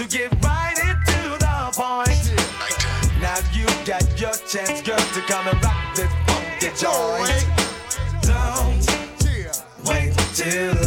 to get right into the point. Now you got your chance, girl, to come and rock this funky joint. Don't wait till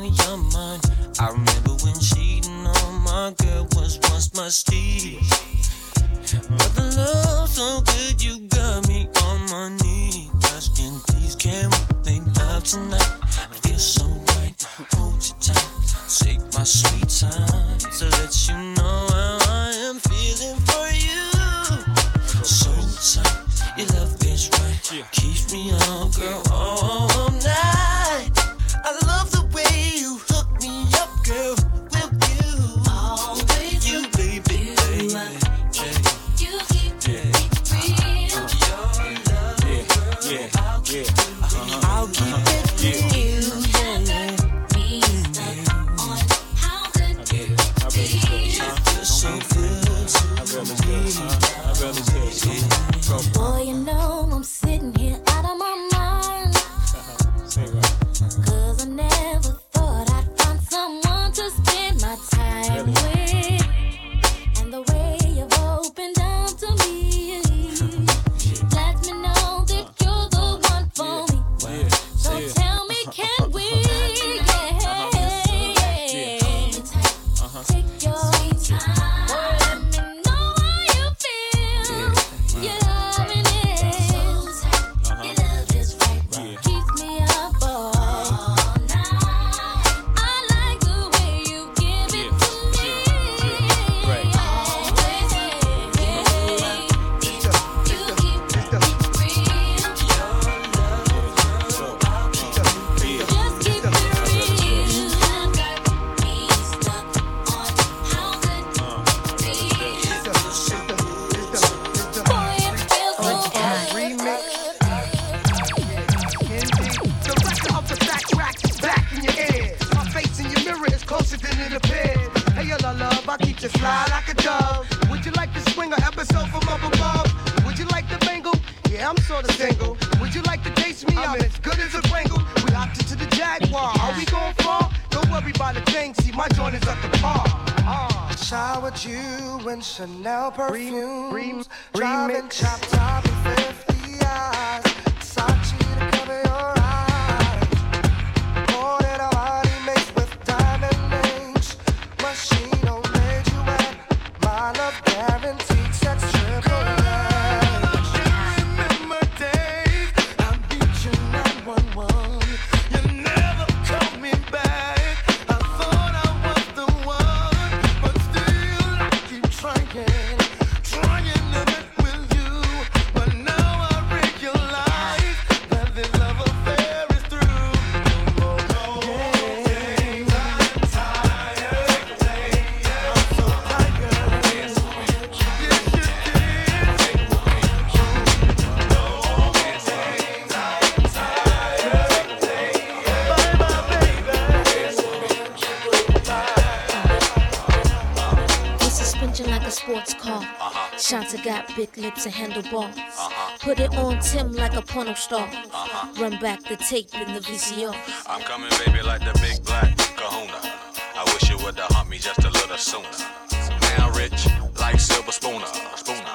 on your mind. I remember when cheating on my girl was once my steed. But the love so good, you got me on my knees. Asking, please, can we make love tonight? I feel so right, hold you tight. Take my sweet time to let you know. big lips and handlebars. Uh-huh. Put it on Tim like a porno star. Uh-huh. Run back the tape in the VCR. I'm coming, baby, like the big black kahuna. I wish you would've humped me just a little sooner. Now rich, like silver spooner. spooner.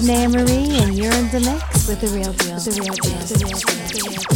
is Nan Marie, and you're in the mix with the real deal. The real deal. The real deal. The real deal.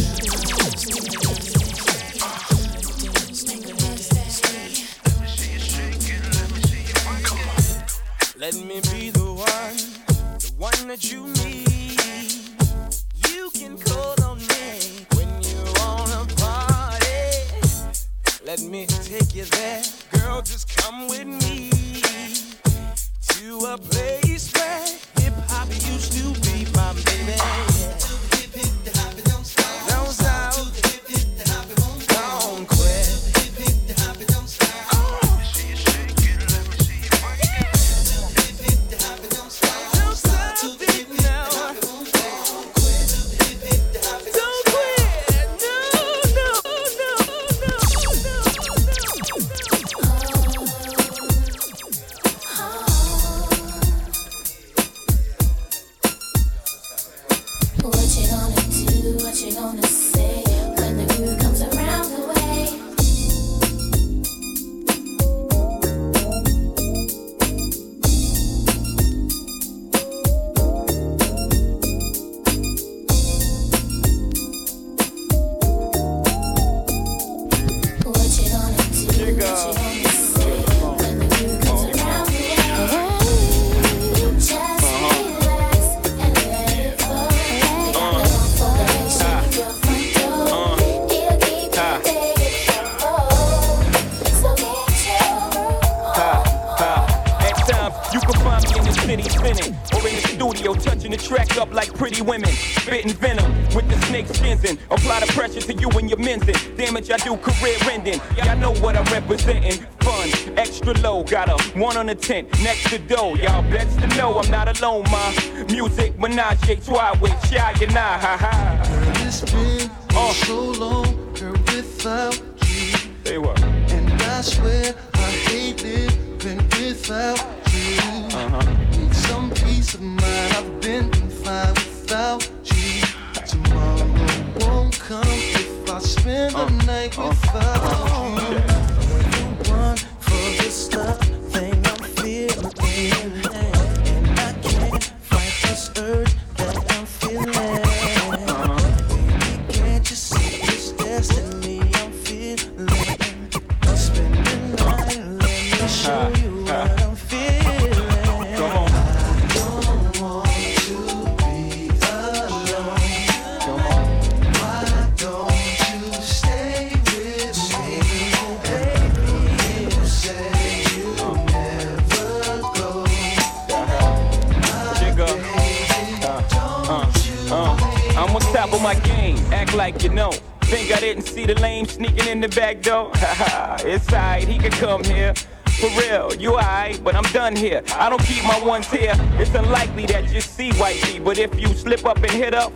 next to dough. Y'all best to know I'm not alone, ma. Music, menage, trois, with urge Haha, it's alright, he can come here. For real, you alright, but I'm done here. I don't keep my ones here. It's unlikely that you see wifey, but if you slip up and hit up,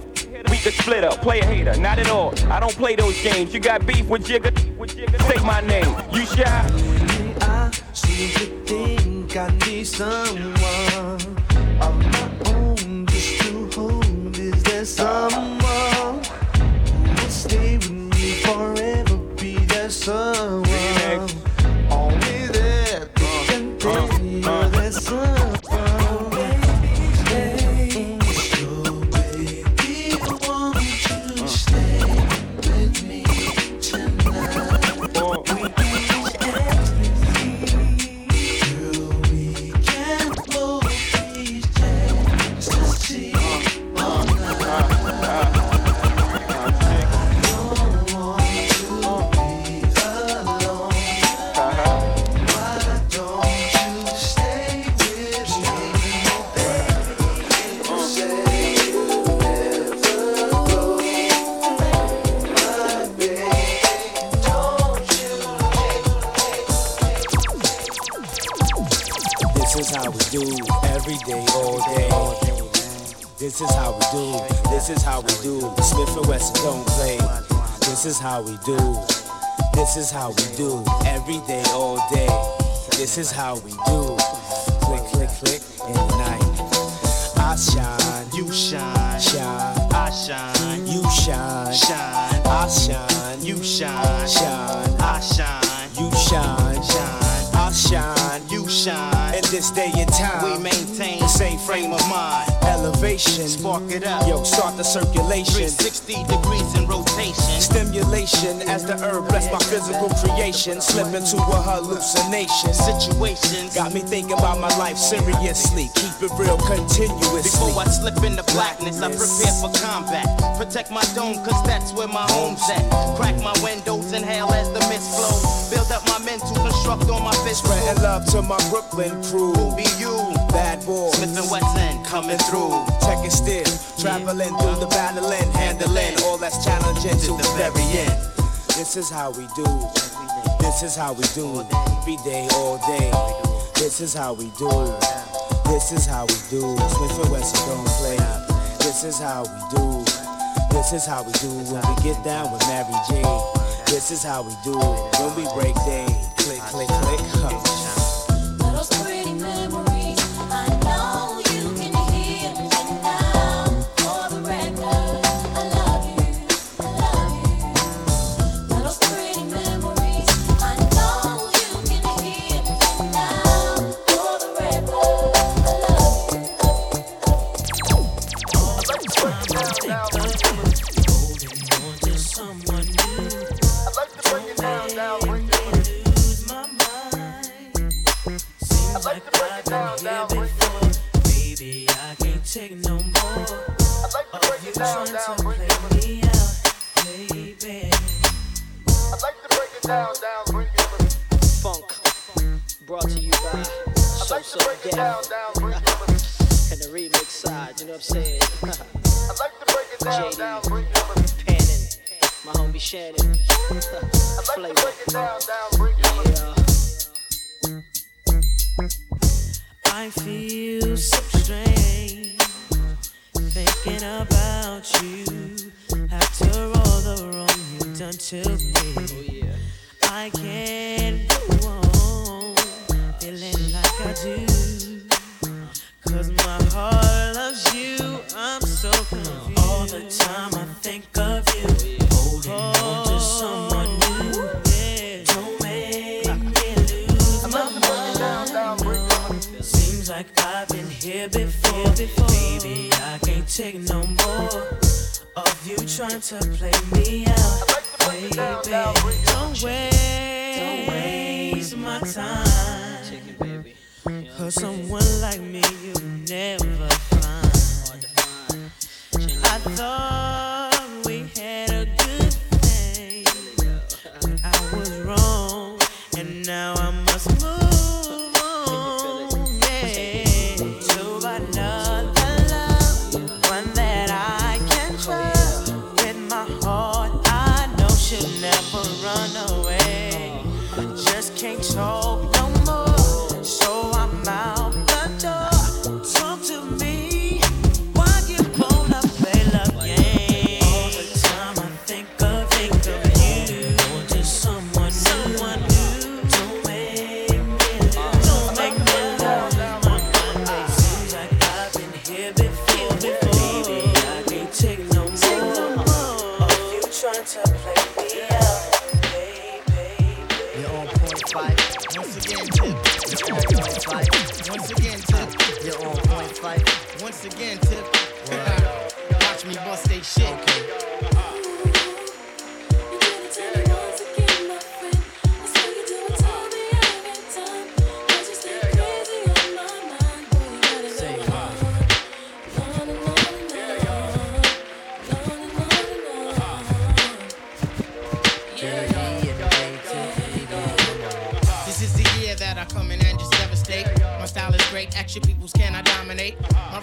we could split up. Play a hater, not at all. I don't play those games. You got beef with Jigga? Say my name. You shy? I seem to think I need someone is how we do. Creation. Slip into a hallucination. Situations got me thinking about my life seriously. Keep it real continuously. Before I slip into blackness, I prepare for combat. Protect my dome, cause that's where my home's at. Crack my windows, inhale as the mist flow. Build up my mental, construct on my fist. Spreading love to my Brooklyn crew. Who be you? Bad boy. Smith and Wesson coming through. Check it still. Traveling through the battling, handling all that's challenging to the very end. This is how we do. This is how we do. Every day, all day. This is how we do. This is how we do. Smith and Wesson don't play. This is how we do. This is how we do when we get down with Mary J. This is how we do it when we break day. Click, click, click. Huh.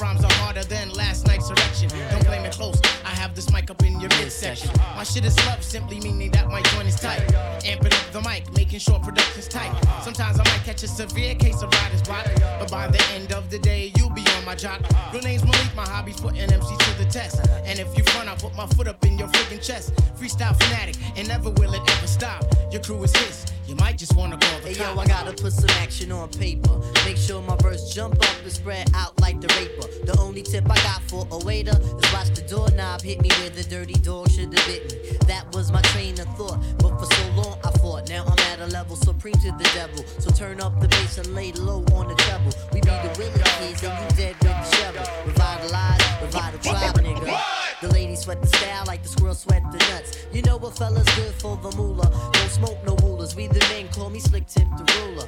Rhymes are harder than last night's erection. Don't play me close, I have this mic up in your midsection. My shit is love, simply meaning that my joint is tight. Amping up the mic, making sure production's tight. Sometimes I might catch a severe case of writer's block, but by the end of the day, you'll be on my jock. Real name's Malik, my hobby's putting MC to the test. And if you front, I'll put my foot up in your freaking chest. Freestyle fanatic, and never will it ever stop. Your crew is his, you might just wanna call the Hey yo. I gotta put some action on paper. Make sure my verse jump up and spread out like the raper. The only tip I got for a waiter is watch the doorknob hit me where the dirty dog should have bit me. That was my train of thought, but for so long I fought. Now I'm at a level supreme to the devil. So turn up the bass and lay low on the treble. We be the willing kids and you dead with the shovel. Revitalize, revive the tribe, nigga. The ladies sweat the style like the squirrels sweat the nuts. You know what fella's good for the moolah. Don't smoke no rulers. We the men call me slick tip the ruler.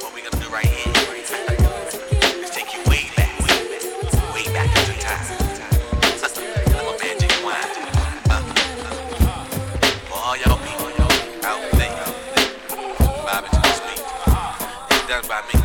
What we gonna do right here? Let's take you way back, way back y'all people out there, done by me.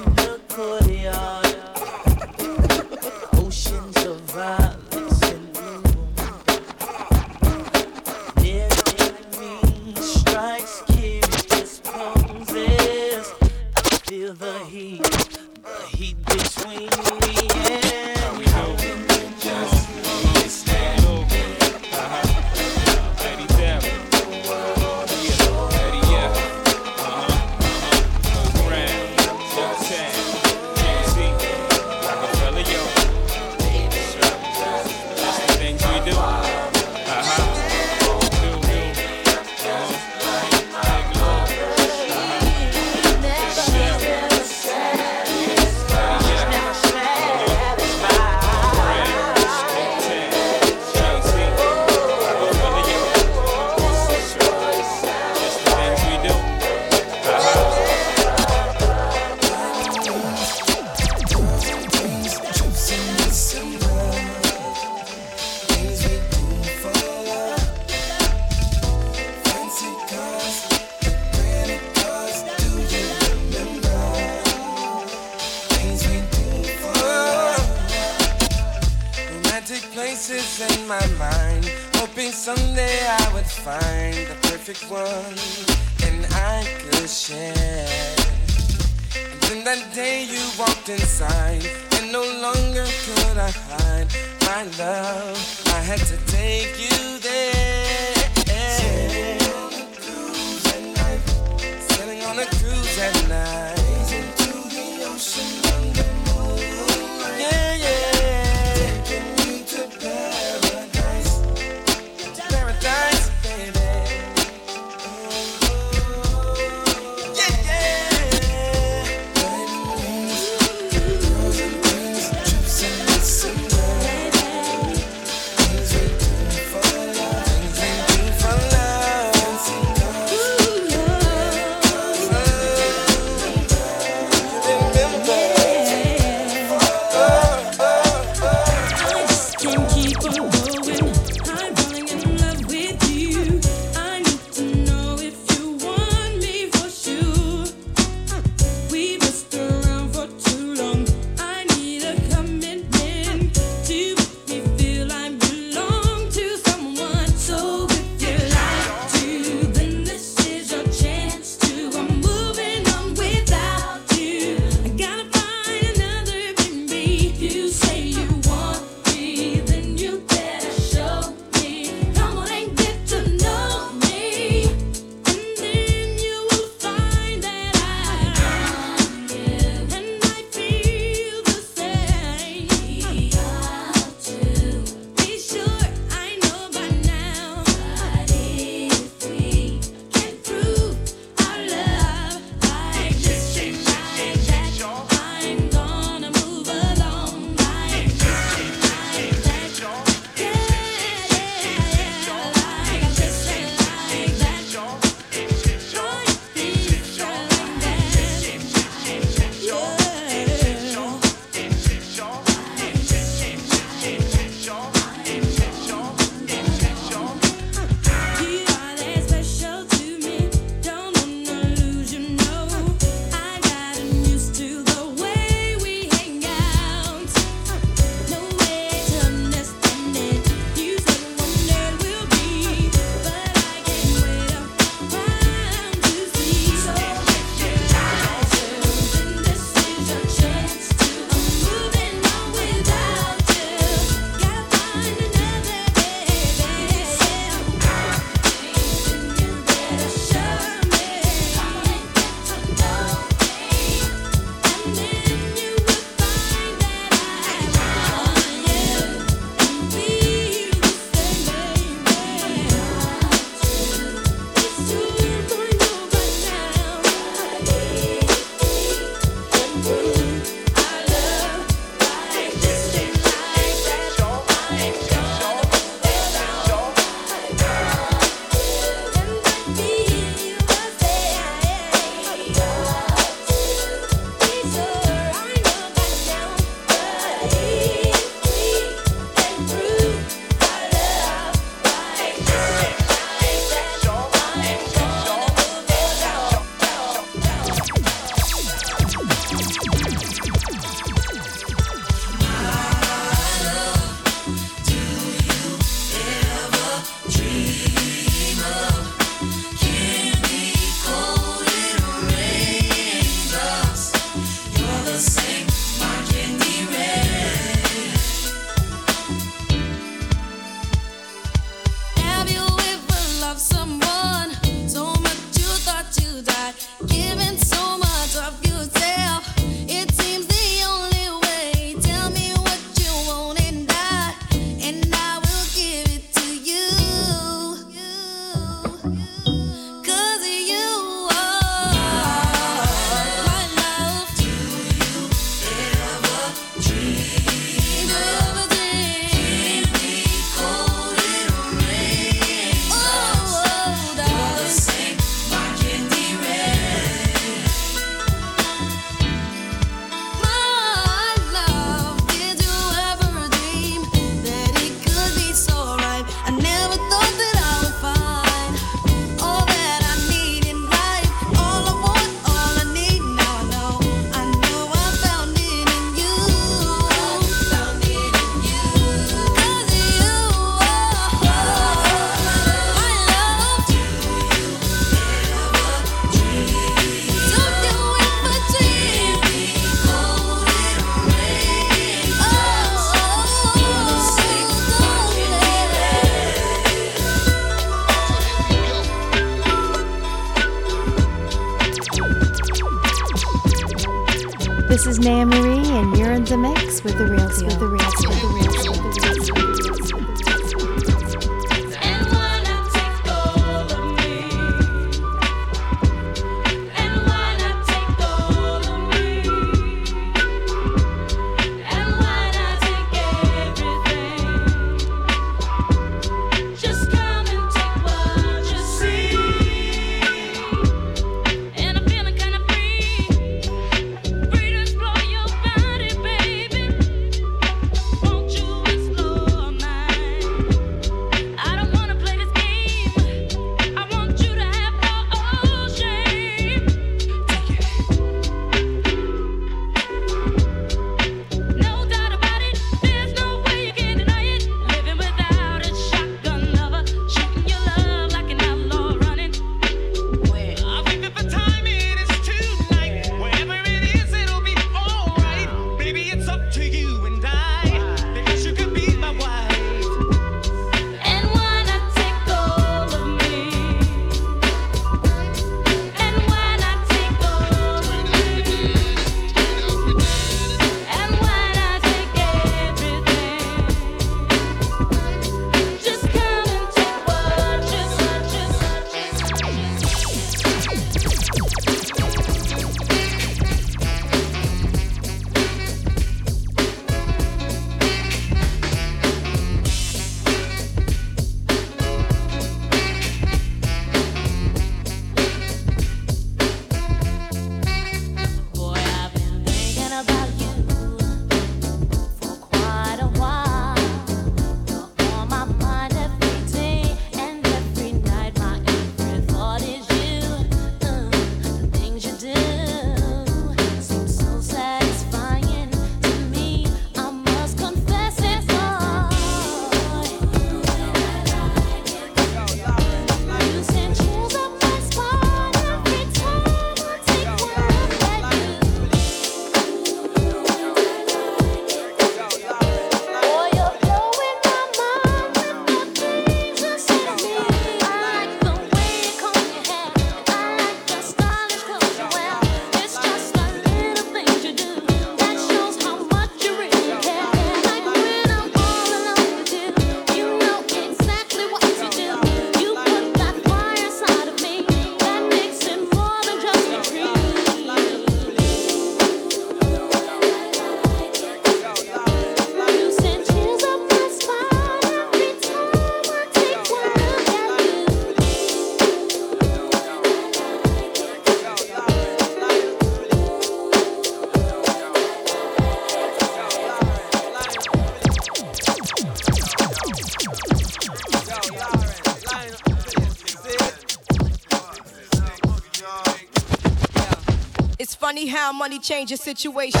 Money changes situation.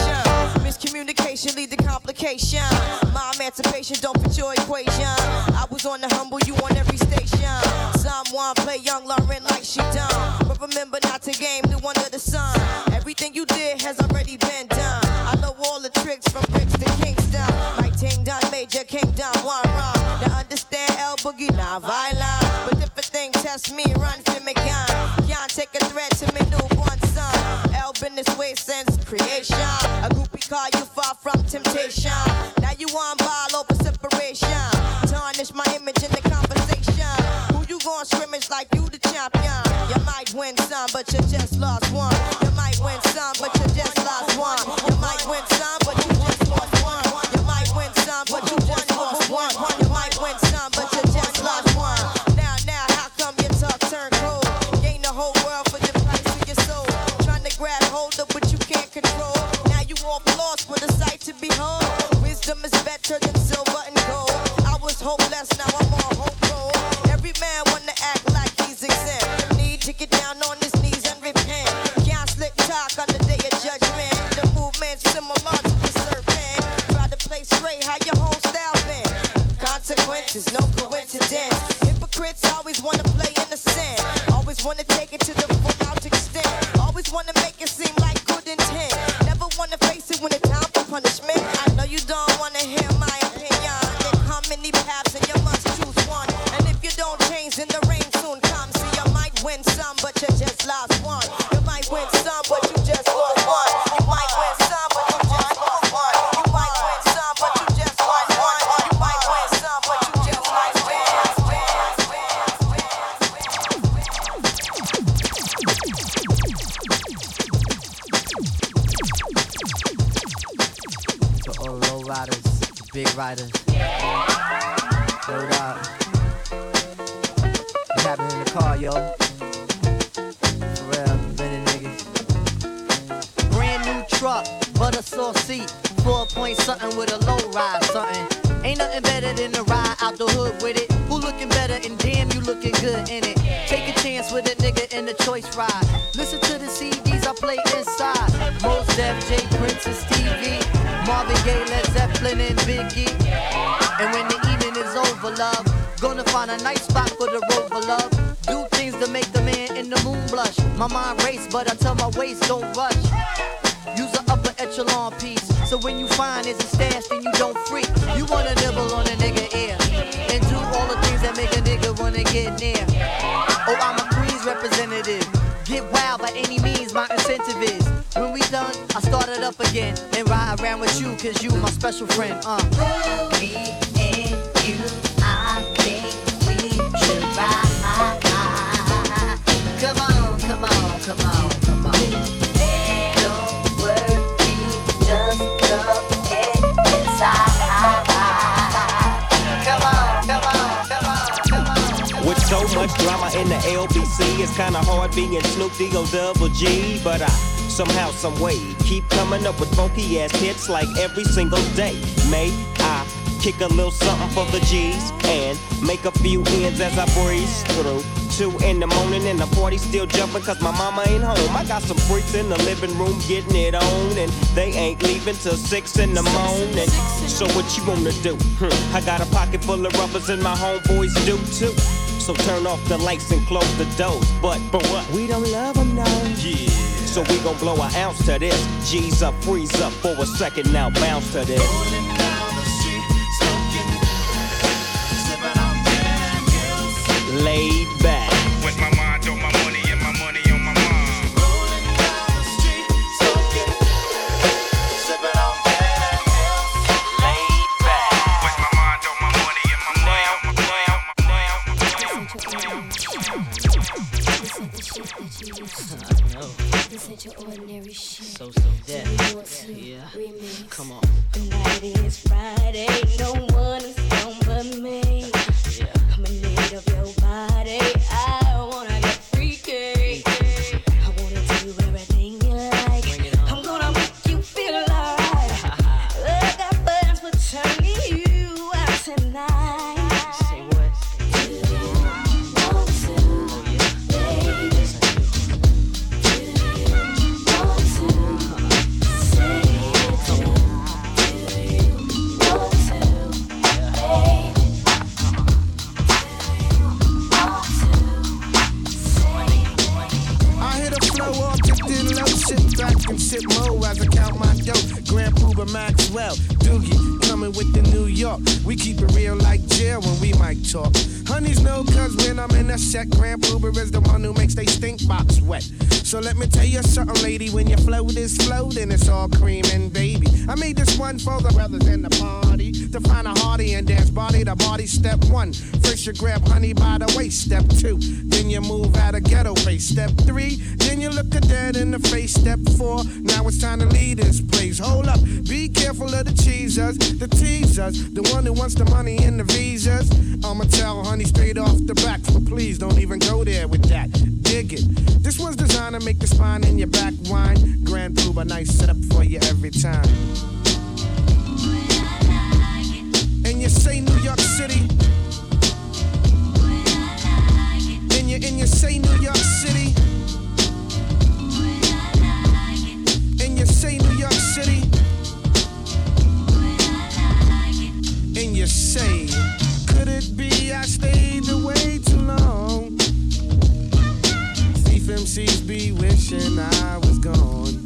Miscommunication lead to complication. My emancipation don't fit your equation. I was on the humble, you on every station. Someone play young riders. Find a nice spot for the rover, love. Do things to make the man in the moon blush. My mind race, but I tell my waist don't rush. Use an upper echelon piece. So when you find it's a stash, then you don't freak. You wanna nibble on a nigga ear. And do all the things that make a nigga wanna get near. Oh, I'm a Queens representative. Get wild by any means, my incentive is. When we done, I start it up again. And ride around with you, cause you my special friend. Uh. Me and you, Come on, come on, come on, come on. Don't worry, just come get inside. Come on, come on, come on, come on. With so much drama in the LBC, it's kinda hard being Snoop D O double G. But I somehow, some way, keep coming up with funky ass hits like every single day. May I kick a little something for the G's and make a few ends as I breeze through. Two in the morning and the party still jumping cause my mama ain't home. I got some freaks in the living room getting it on and they ain't leaving till six in the morning. So what you wanna do? Hmm, I got a pocket full of rubbers and my homeboys do too. So turn off the lights and close the doors. But for what? We don't love them now. Yeah. So we gon' blow an ounce to this. G's up, freeze up for a second now, bounce to this. Laid and shit mo as I count my dough. Grand Puba Maxwell, Doogie, coming with the New York. We keep it real like jail when we might talk. Honeys know, cause when I'm in a set, Grand Puba is the one who makes they stink box wet. So let me tell you something, lady, when your float is floating, it's all cream and baby. I made this one for the brothers in the party to find a hearty and dance body to body. Step one, first you grab honey by the waist. Step two, then you move out of ghetto face. Step three, then you look a dead in the face. Step four, now it's time to lead this place. Hold up, be careful of the cheesers, the teasers, the one who wants the money and the visas. I'ma tell honey straight off the back, so please don't even go there with that. Dig it. This one's designed to make the spine in your back whine. Grand Puba, nice setup for you every time. And you say New York City. And you and you say New York City. And you say New York City. And you say, could it be I stayed away too long? Thief MCs be wishing I was gone.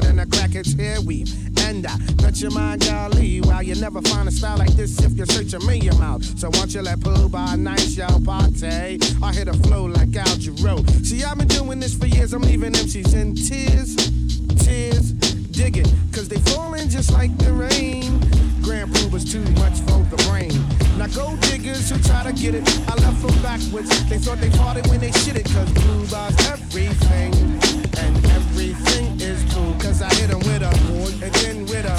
than a crackhead's hair weave. And I bet your mind, golly, wow, you never find a style like this if you search a million miles. So once you let pull by nice y'all party, I hit a flow like Al Jarreau. See, I've been doing this for years, I'm leaving MCs in tears, tears, dig it, cause they falling just like the rain. Grand was too much for the brain. Now go diggers who try to get it, I left them backwards. They thought they it when they shit it, cause blue bars everything. And cause I hit 'em with a and then with a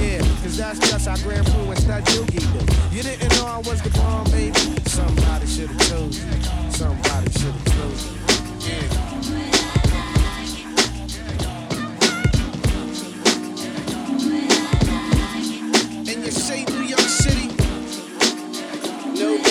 yeah, cause that's just how Grand and Stud Doogie do. You didn't know I was the bomb, baby. Somebody should've told you. Somebody should've told you. Yeah. And you say New York City, no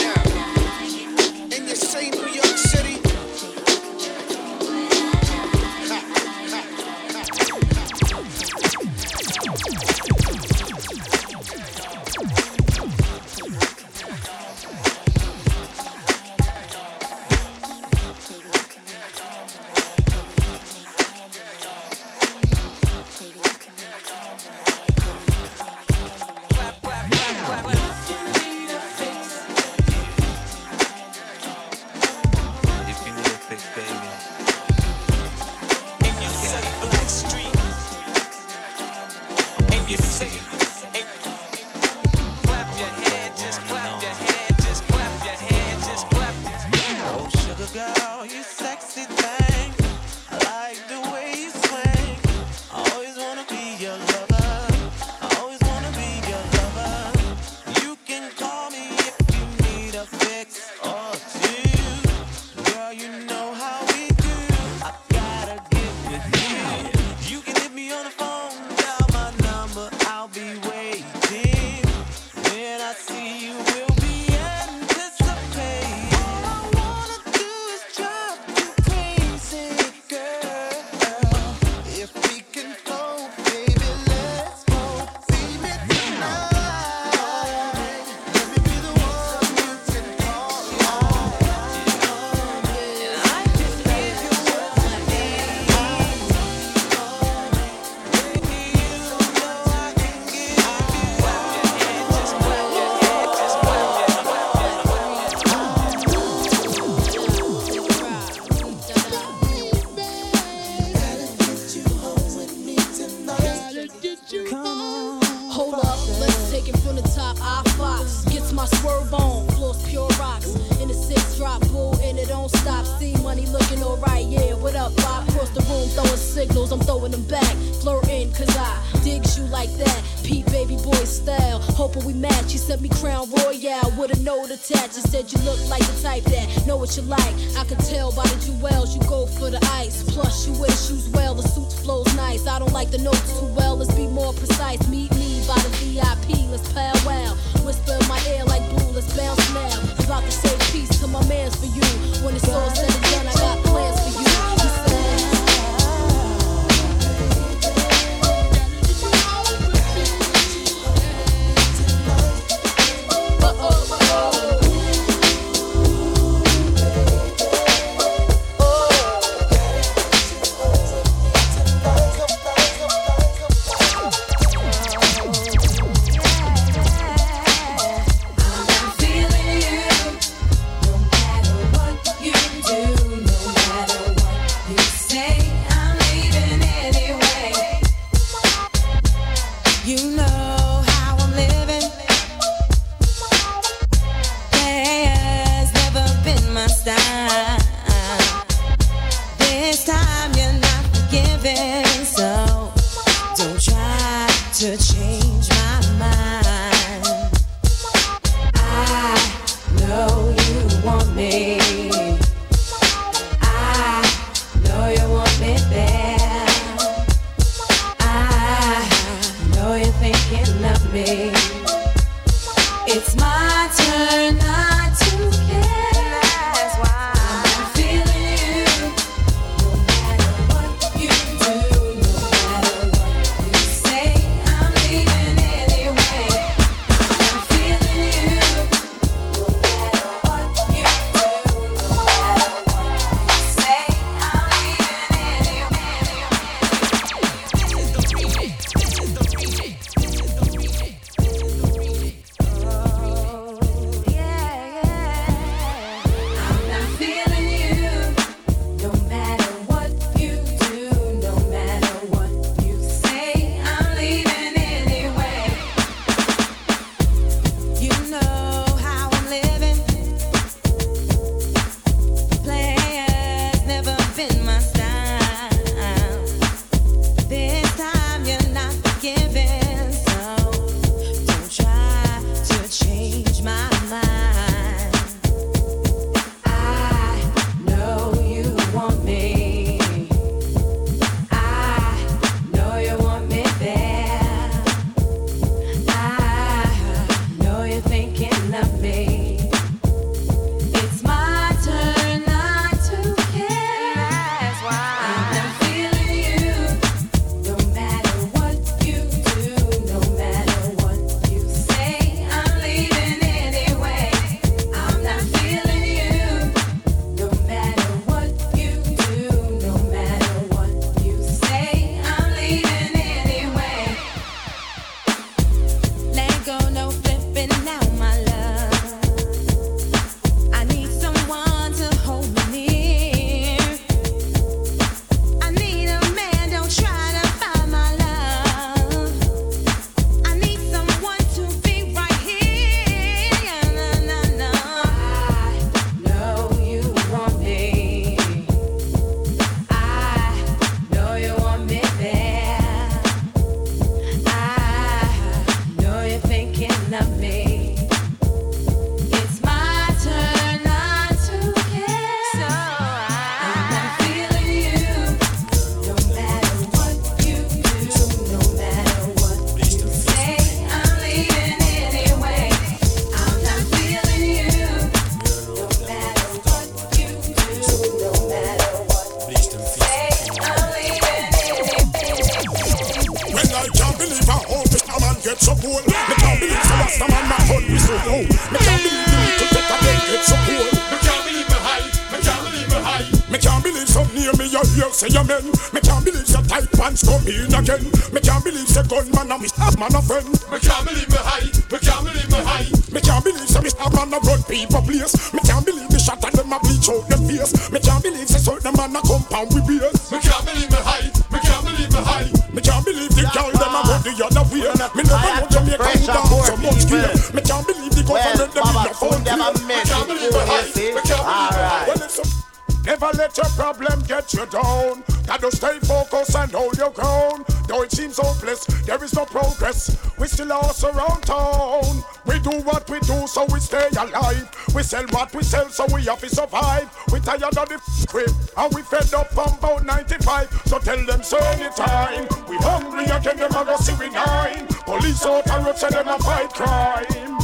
fight crime.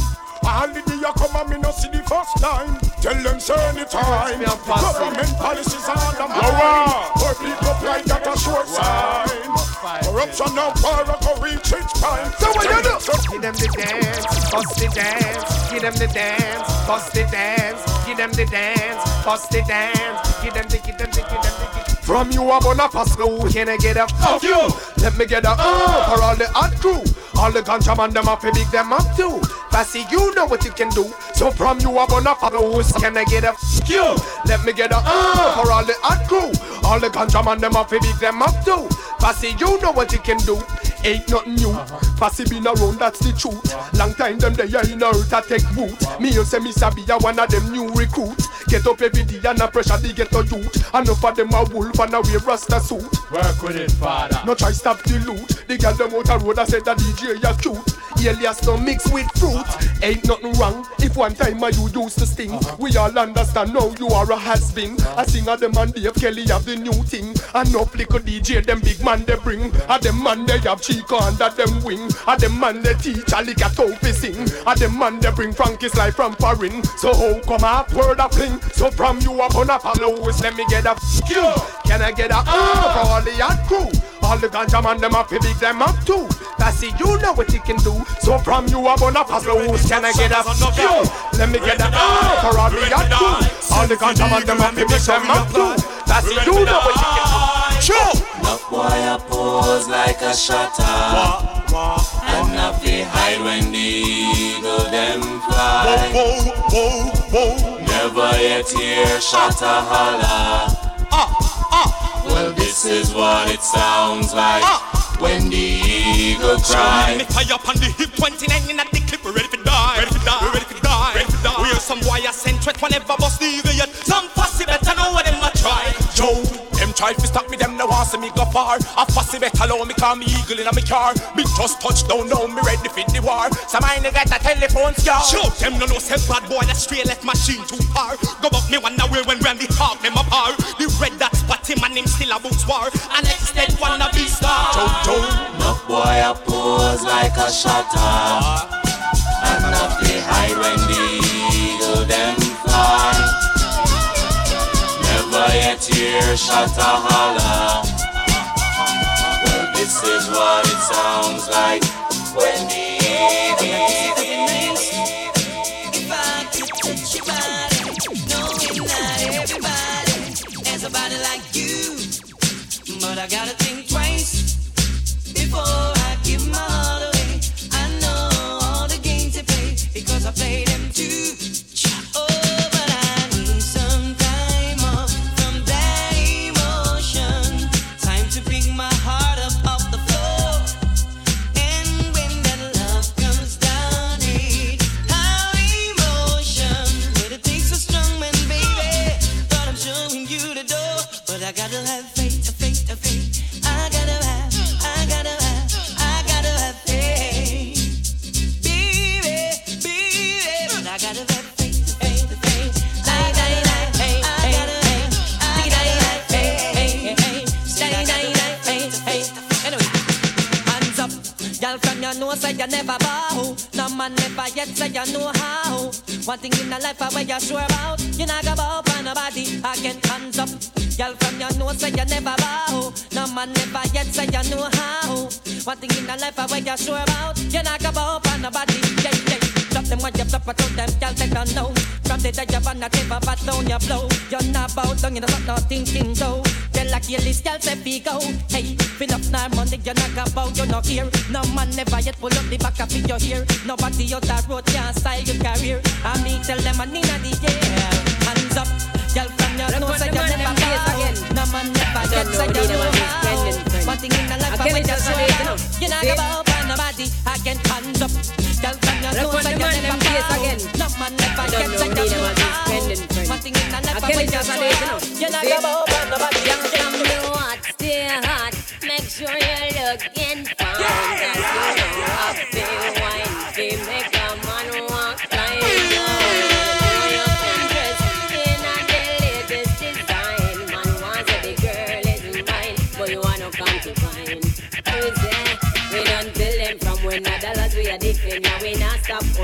All the day you come and me no see the first time. Tell them say anytime. Government policies are the mine. Poor people apply that a short sign. Corruption now power go reach its prime. So what you do? Give them the dance, bust the dance. Give them the dance, bust the dance. Give them the dance, bust the dance. Give them the, give them the, give them the. From you I'm on a pass through, can I get a fuck you? Let me get a uh for all the hot crew. All the ganja man them up, big them up too. Passy, you know what you can do. So from you I'm on a pass can I get a fuck you? Let me get a uh for all the hot crew. All the ganja man them up, big them up too. Passy, you know what you can do. Ain't nothing new. Uh-huh. Passy been around, that's the truth. Uh-huh. Long time them they are in a earth to take root. Uh-huh. Me you say me sabi a one of them new recruits. Get up every day and a pressure they the ghetto youth. Enough of them a wolf and a wear rasta suit. Work with it, father. No try stop the loot. The girl them out a road I said that DJ ya cute. Alias no mix with fruit. Ain't nothing wrong if one time a you used to sting. We all understand now you are a has been. I sing a them and Dave Kelly have the new thing. And no little DJ them big man they bring. A them man they have Chico under them wing. A them man they teach a lick a topi sing. A them man they bring Frankie's life from foreign. So how come a word a fling? So from you up on a followers, let me get a f- you. Can I get a uh for all the hot crew? All the ganja man them up, big them up too. Passy, you know what you can do. So from you up on a followers, can I get a f- you? Let me get a uh for all the hot crew. All the ganja man them up, big them up too. Passy, you know what you can do. Sure. Look boy I pose like a shutter And not fi hide when the eagle them fly Never yet hear shutter holler ah, ah. Well this is what it sounds like ah. When the eagle cry Me fire up on the hip 29 in at the clip, we ready for die. Ready for die. We ready for die. Ready for die. We are some wire sent threat whenever bust the eagle yet. Some fussy better know what them a try. Joe, them try to stop me, them no want see me go far. A fussy better low me call me eagle in a me car. Me just touch down now, me ready for the war. Some I get a telephone scar. Show them no no say bad boy that straight left machine too far. Go back me wonder where when Randy Hawk them apart. The red that spot him and him still a boots war. And extend wanna be star. Joe, Joe. Look boy I pose like a shutter ah. Hear holler Well this is what it sounds like. When the But I gotta have faith, faith, faith. I gotta have, I gotta have, I gotta have faith. Baby, baby. I gotta have girl from your know say you never bow. No man never yet say you know how. One thing in the life I where you sure about, you not go bow for nobody. Again, hands up, girl from your know say you never bow. No man never yet say you know how. One thing in the life I where you sure about, you not go bow for nobody. Yeah, yeah. Them when you flop out them, girl take a no. From the day you to give a bat down your blow. You're not bow down, you know not thinking so. Tell like your list, girl say we go. Hey, fill up now money, you're not about, you're not here. No man never yet pull up the back of your hair. Nobody out that road can style your career. I me tell them I need a air. Hands up, girl from your nose, what say the you man never them face bow. again. No man never Don't yet know, say you know on how. One thing in the life I I tell want it you just they know. about. You not See? go bow for nobody. Again, hands up, girl can again. Hot, Make sure you look in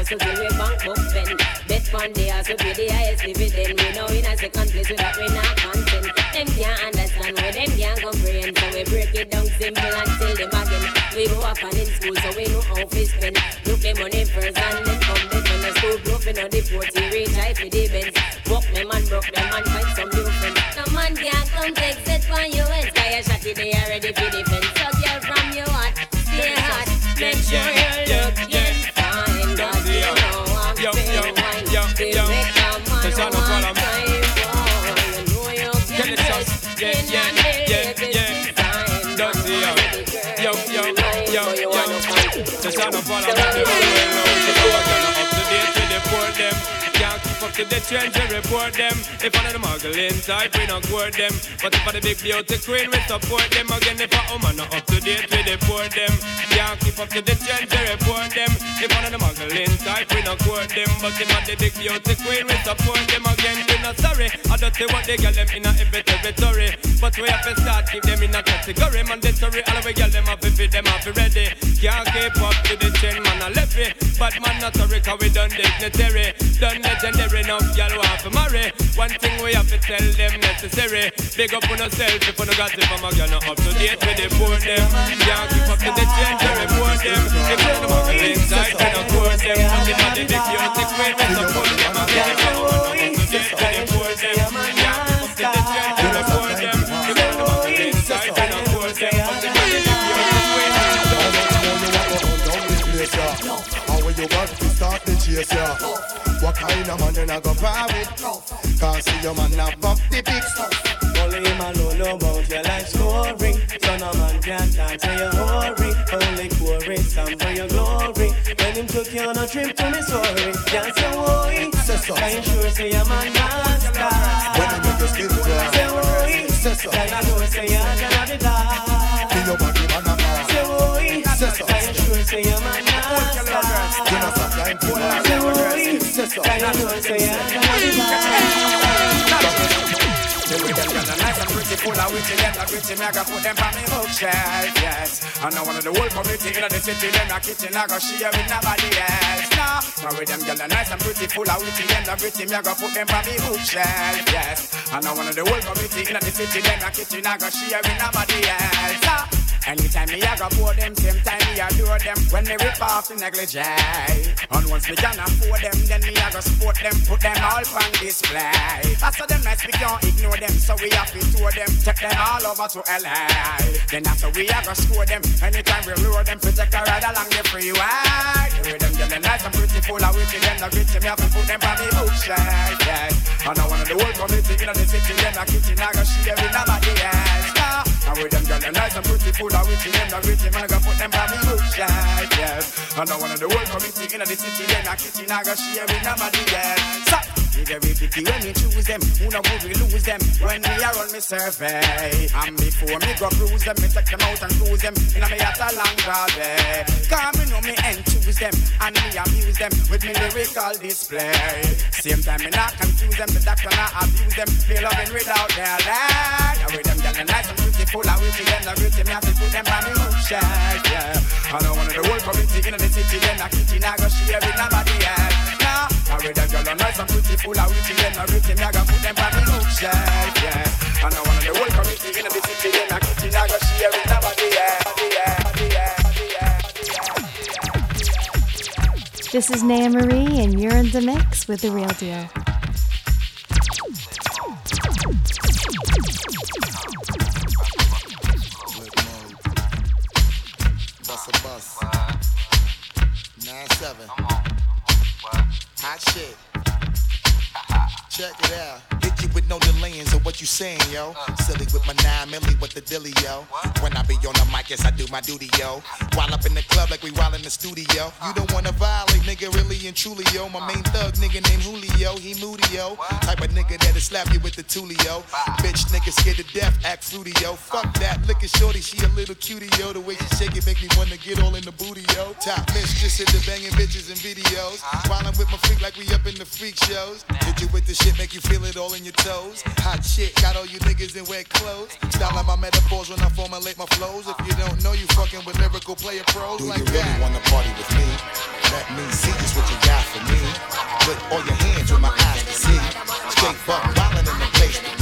See? hustle till we bank book spend. Bet fund the house, we pay the highest dividend. We know in a second place without we not content. Them can't understand, we them can't comprehend. So we break it down simple and tell them again. We go up and in school, so we know how to spend. Look the money first and then come the when the school bluffing on the port, he reach high for the Benz. Walk them and broke them and find some new friends. No man can't come take set for you and sky a shot they are ready for defense. The you Can't keep to the trends, we report them. If one of the muggling type, we not court them. But if I the big beauty queen, we support them. Again, if a woman not up to date, we deport them. Can't keep up to the trends, we report them. If one of the muggling type, we not court them. But if I the big beauty queen, we support them. Again, we not sorry. I don't say what they get them in a every territory. But we have to start keep them in a category. Mandatory, all we get them up if them up ready. Can't keep up to the trend, man, I left it. But man, not sorry, cause we done dignitary. Done legendary, enough y'all want to marry. One thing we have to tell them necessary. Big up on yourself if you no got it from a girl, not up to date with the poor them. Can't keep up to the trend, they report them. If you no muggle inside, we no court them. But if the big beauty queen, we support them. You no up to date with the poor them. Can't keep up to the trend, they report them. If you no inside, we no them. But if the big beauty queen, place, yeah. How will you got to start the yeah? Kind of man you not go with? Can't see your man not pop the big stuff. Only him alone know about your life story. So no man can talk to your hurry. Only chorus stand for your glory. When him took you on a trip to Missouri, can't say why. Can you sure say your man master? When you make your skin dry. Say why. Can you sure say you're gonna be die? Feel your body man a man. Say why. Say so. Can you sure say your man master? You know some time to lie. Say why. Say so. Can you sure say you're gonna? The way them girls are nice and pretty, full of witty, them not gritty, me I go put them on me bookshelf, yes. And now one of the whole community in the city, them not kitchen, I go share with nobody else. Nah, now with them girls are nice and pretty, full of witty, them not gritty, me I go put them on me bookshelf, yes. And now one of the whole community in the city, them not kitchen, I go share with nobody else. Nah. Anytime me I go for them, same time me adore them. When they rip off the negligee And once me can afford them, then me I go support them Put them all on display. How them nice, we can't ignore them So we have to tour them, take them all over to LA Then after we I go score them Anytime we lure them, take a ride along the freeway. You with them, them nice and pretty, full of witty Them not gritty, me have to put them on the bookshelf, yeah. And I want the whole community in the city Them not kitchen, I go share with nobody else, And with them, them nice and full of witty Them not gritty, man, I go put them on the bookshelf, yeah And I want the whole community in the city Them not kitchen, I go share with nobody else, so, we very picky when we choose them. Who know would we lose them when we are on me survey? And before me go cruise them, me take them out and cruise them. In a me at a long way. Come me know me and choose them and me amuse them with me lyrical display. Same time me not confuse them, the doctor not abuse them. Feel loving without their land. Now with them girl they nice and beautiful, I will see them not gritty. Me have to put them on me bookshelf, yeah. And I want the whole community in the city, them not kitchen, I go share with nobody else. Nah, now them girl they nice and beautiful, I will see them not gritty. Me I go put them on me bookshelf, yeah. And I want the whole community in the city, them not kitchen, I go share with nobody else. This is Naya Marie, and you're in the mix with the real deal. Bust a bus. Nine seven. Hot shit. Check it out with no delaying, so what you saying, yo? Silly with my nine milli with the dilly, yo. When I be on the mic, yes, I do my duty, yo. While up in the club like we while in the studio. You don't wanna violate, nigga, really and truly, yo. My main thug, nigga named Julio, he moody, yo. Type of nigga that'll slap you with the tulio. Bitch, nigga scared to death, act fruity, yo. Fuck that, look at shorty, she a little cutie, yo. The way she shake it make me wanna get all in the booty, yo. Top mistress hit the banging bitches and videos. While I'm with my freak like we up in the freak shows. Did you with the shit make you feel it all in your Hot shit, got all you niggas in wet clothes. Styling my metaphors when I formulate my flows. If you don't know, you fucking with lyrical player pros Do like you really that. wanna party with me? Let me see just what you got for me. Put all your hands where my eyes can see. Straight buck, wildin' in the place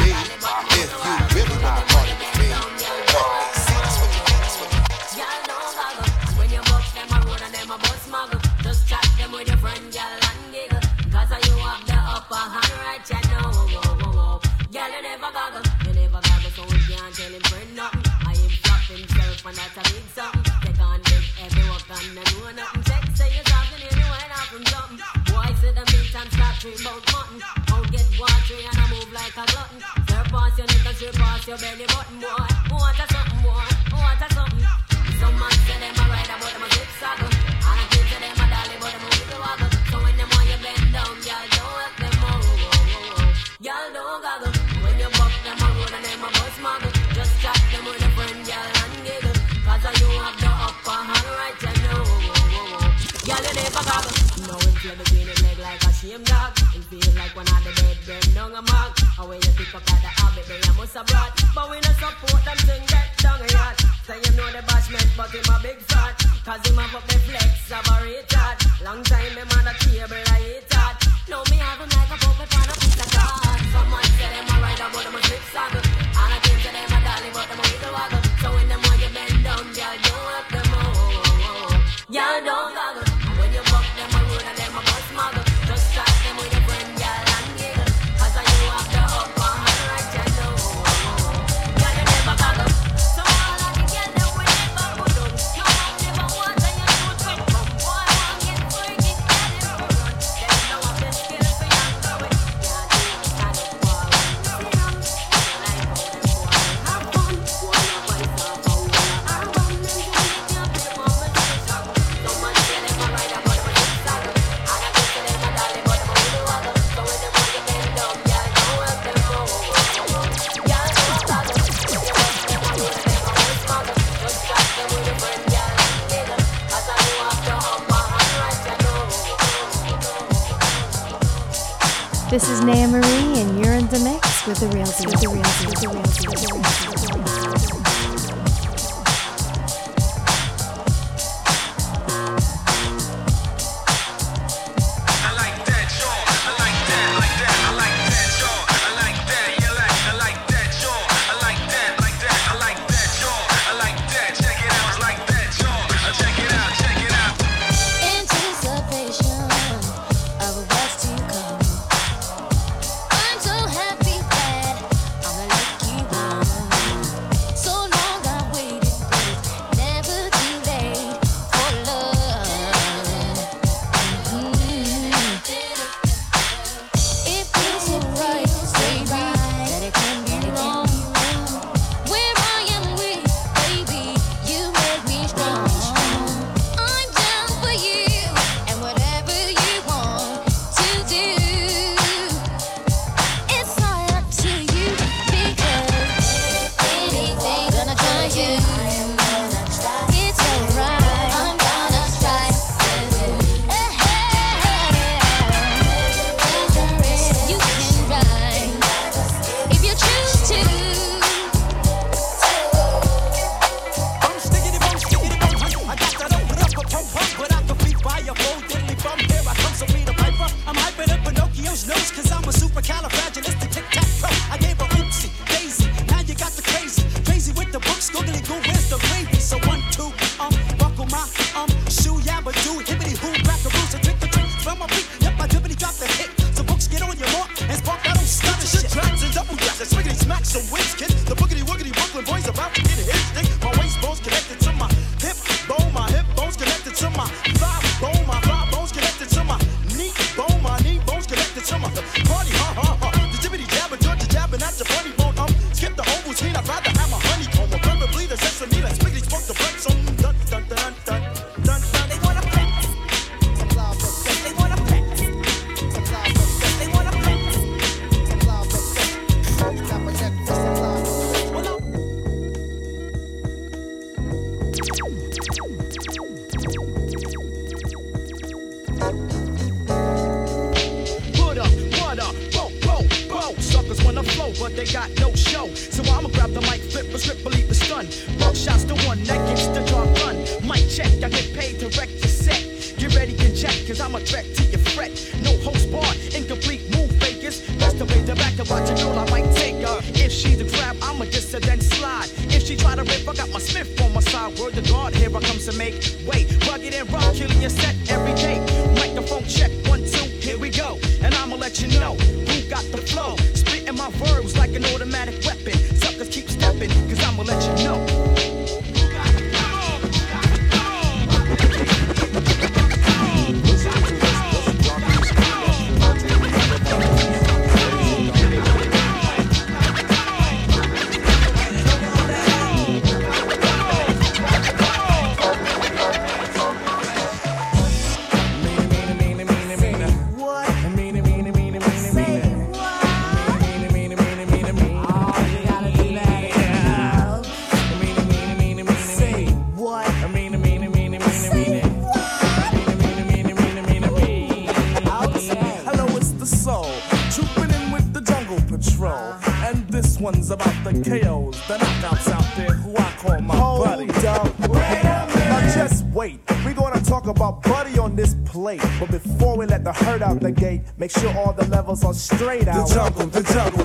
ones about the KOs, the knockouts out there who I call my Hold buddy. Up. Wait a minute. Now just wait. We're gonna talk about buddy on this plate. But before we let the hurt out the gate, make sure all the levels are straight out. The jungle, the jungle,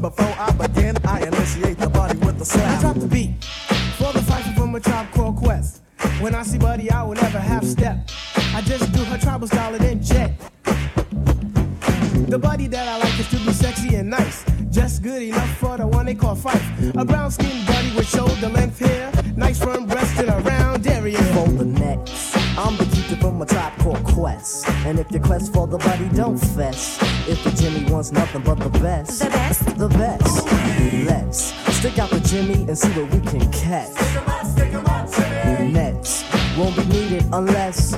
But before I begin, I initiate the body with the slap. I drop the beat for the fight from a tribe called Quest. When I see Buddy, I will never half step. I just do her tribal style and then check. The buddy that I like is to be sexy and nice. Just good enough for the one they call Phife. A brown skinned buddy with shoulder length hair, nice firm breast and a round area. For the next, I'm the less. And if your quest for the body don't fess, if the Jimmy wants nothing but the best, the best, the best, let's stick out the Jimmy and see what we can catch. Stick 'em up, stick 'em up, Jimmy. Nets won't be needed unless.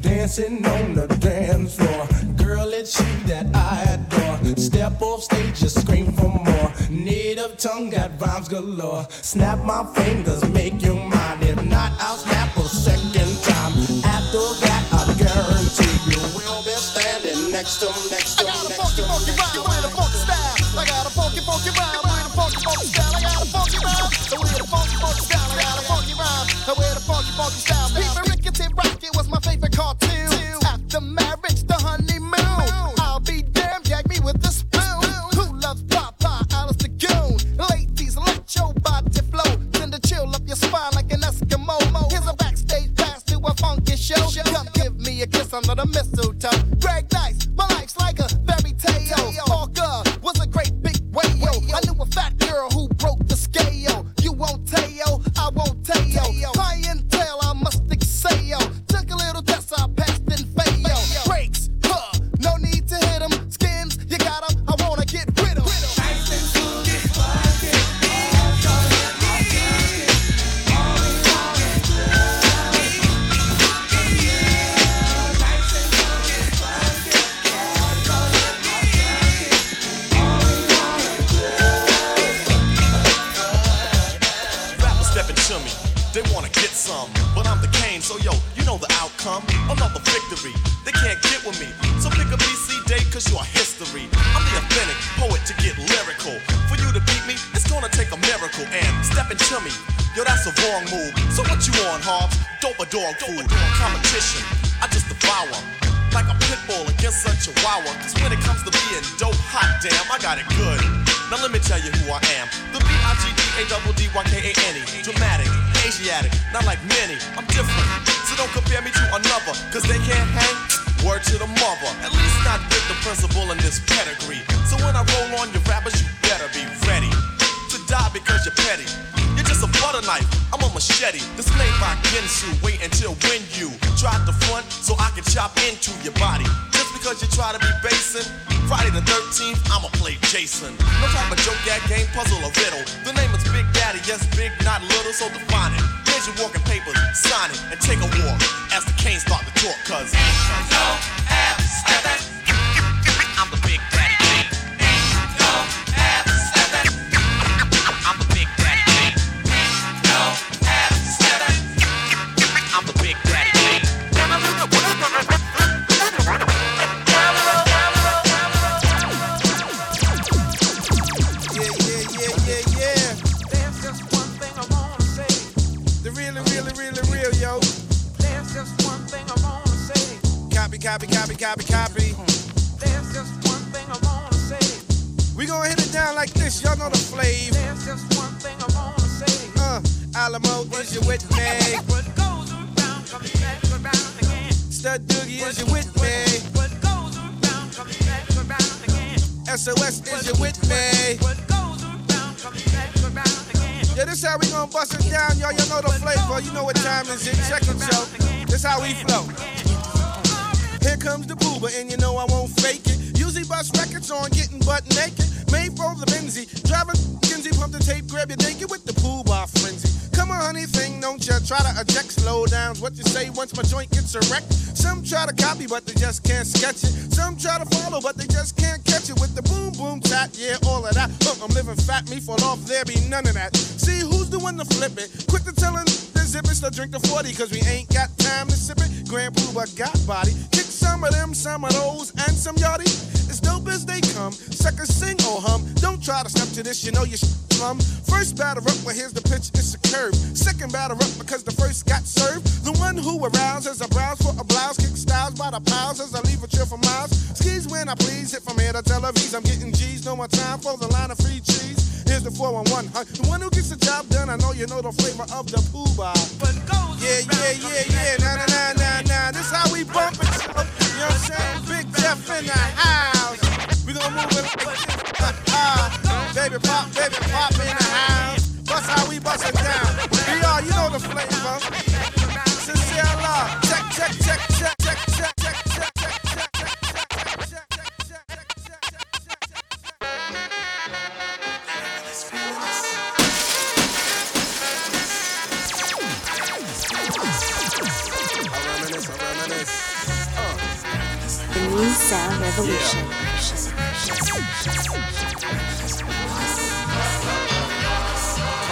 Dancing on the dance floor, girl, it's you that I adore. Step off stage, just scream for more of tongue got rhymes galore. Snap my fingers, make you mine. If not, I'll snap a second time. After that, I guarantee you will be standing next to, next to, I got a funky, funky rhyme with a funky style. I got a funky, funky style. I got a funky rhyme with a funky, funky style. I got a funky rhyme with a funky, funky style. The really, really, real, real, yo. There's just one thing I wanna say. Copy, copy, copy, copy, copy. There's just one thing I wanna say. We gonna hit it down like this, y'all know the flavor. There's just one thing I wanna say. Uh, Alamo is your with me. What goes around comes back around again. Stud Doogie is your with me. What goes around comes back around again. SOS is your with me. Yeah, this how we gonna bust it down, y'all. You know the flavor. You know what time is it? Check it, yo. This how we flow. Here comes the Puba, and you know I won't fake it. Usually bust records on getting butt naked. Made for the Benzie. Driving Kinsey, pump the tape, grab your naked with the pool bar frenzy. Come on, honey, thing, don't ya try to eject slow downs. What you say once my joint gets erect? Some try to copy, but they just can't sketch it. Some try to follow, but they just can't catch it with the boom boom tap. Yeah, all of that. Look, I'm living fat, me fall off, there be none of that. See who's doing the one to flip it? Quick to tellin' the zip it, to drink the 40, cause we ain't got time to sip it. Grand Puba got body. Kick some of them, some of those, and some yachty. As dope as they come, suckers sing or hum. Don't try to step to this, you know you plum. First batter up, well here's the pitch, it's a curve. Second batter up because the first got served. The one who arouses a browse for a blouse, kick styles by the piles as I leave a chill for miles. Skis when I please, hit from here to Tel Aviv. I'm getting G's, no more time for the line of free cheese. Here's the 411, huh? The one who gets the job done, I know you know the flavor of the poo bar. Yeah, yeah, yeah, yeah, nah, nah, nah, nah, nah. This how we bump it. You know what I'm saying? Big Jeff in the house. We gonna move it like this. Ah, baby pop, baby pop in the house. Bust how we bust it down. BR, you know the flavor. Sincere love. Check, check, check, check, check, check, check, check, check, check, check, check. The new sound revolution.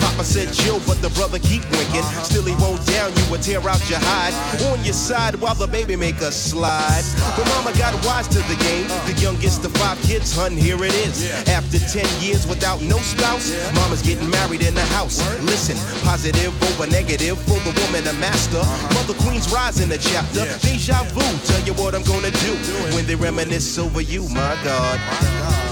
Papa said chill, but the brother keep winking. Still he won't down you or tear out your hide. On your side while the baby make a slide. But mama got wise to the game. The youngest of five kids, hun, here it is. After 10 years without no spouse, mama's getting married in the house. Listen, positive over negative for the woman a master. Mother Queen's rise in the chapter. Deja vu, tell you what I'm gonna do when they reminisce over you, my God.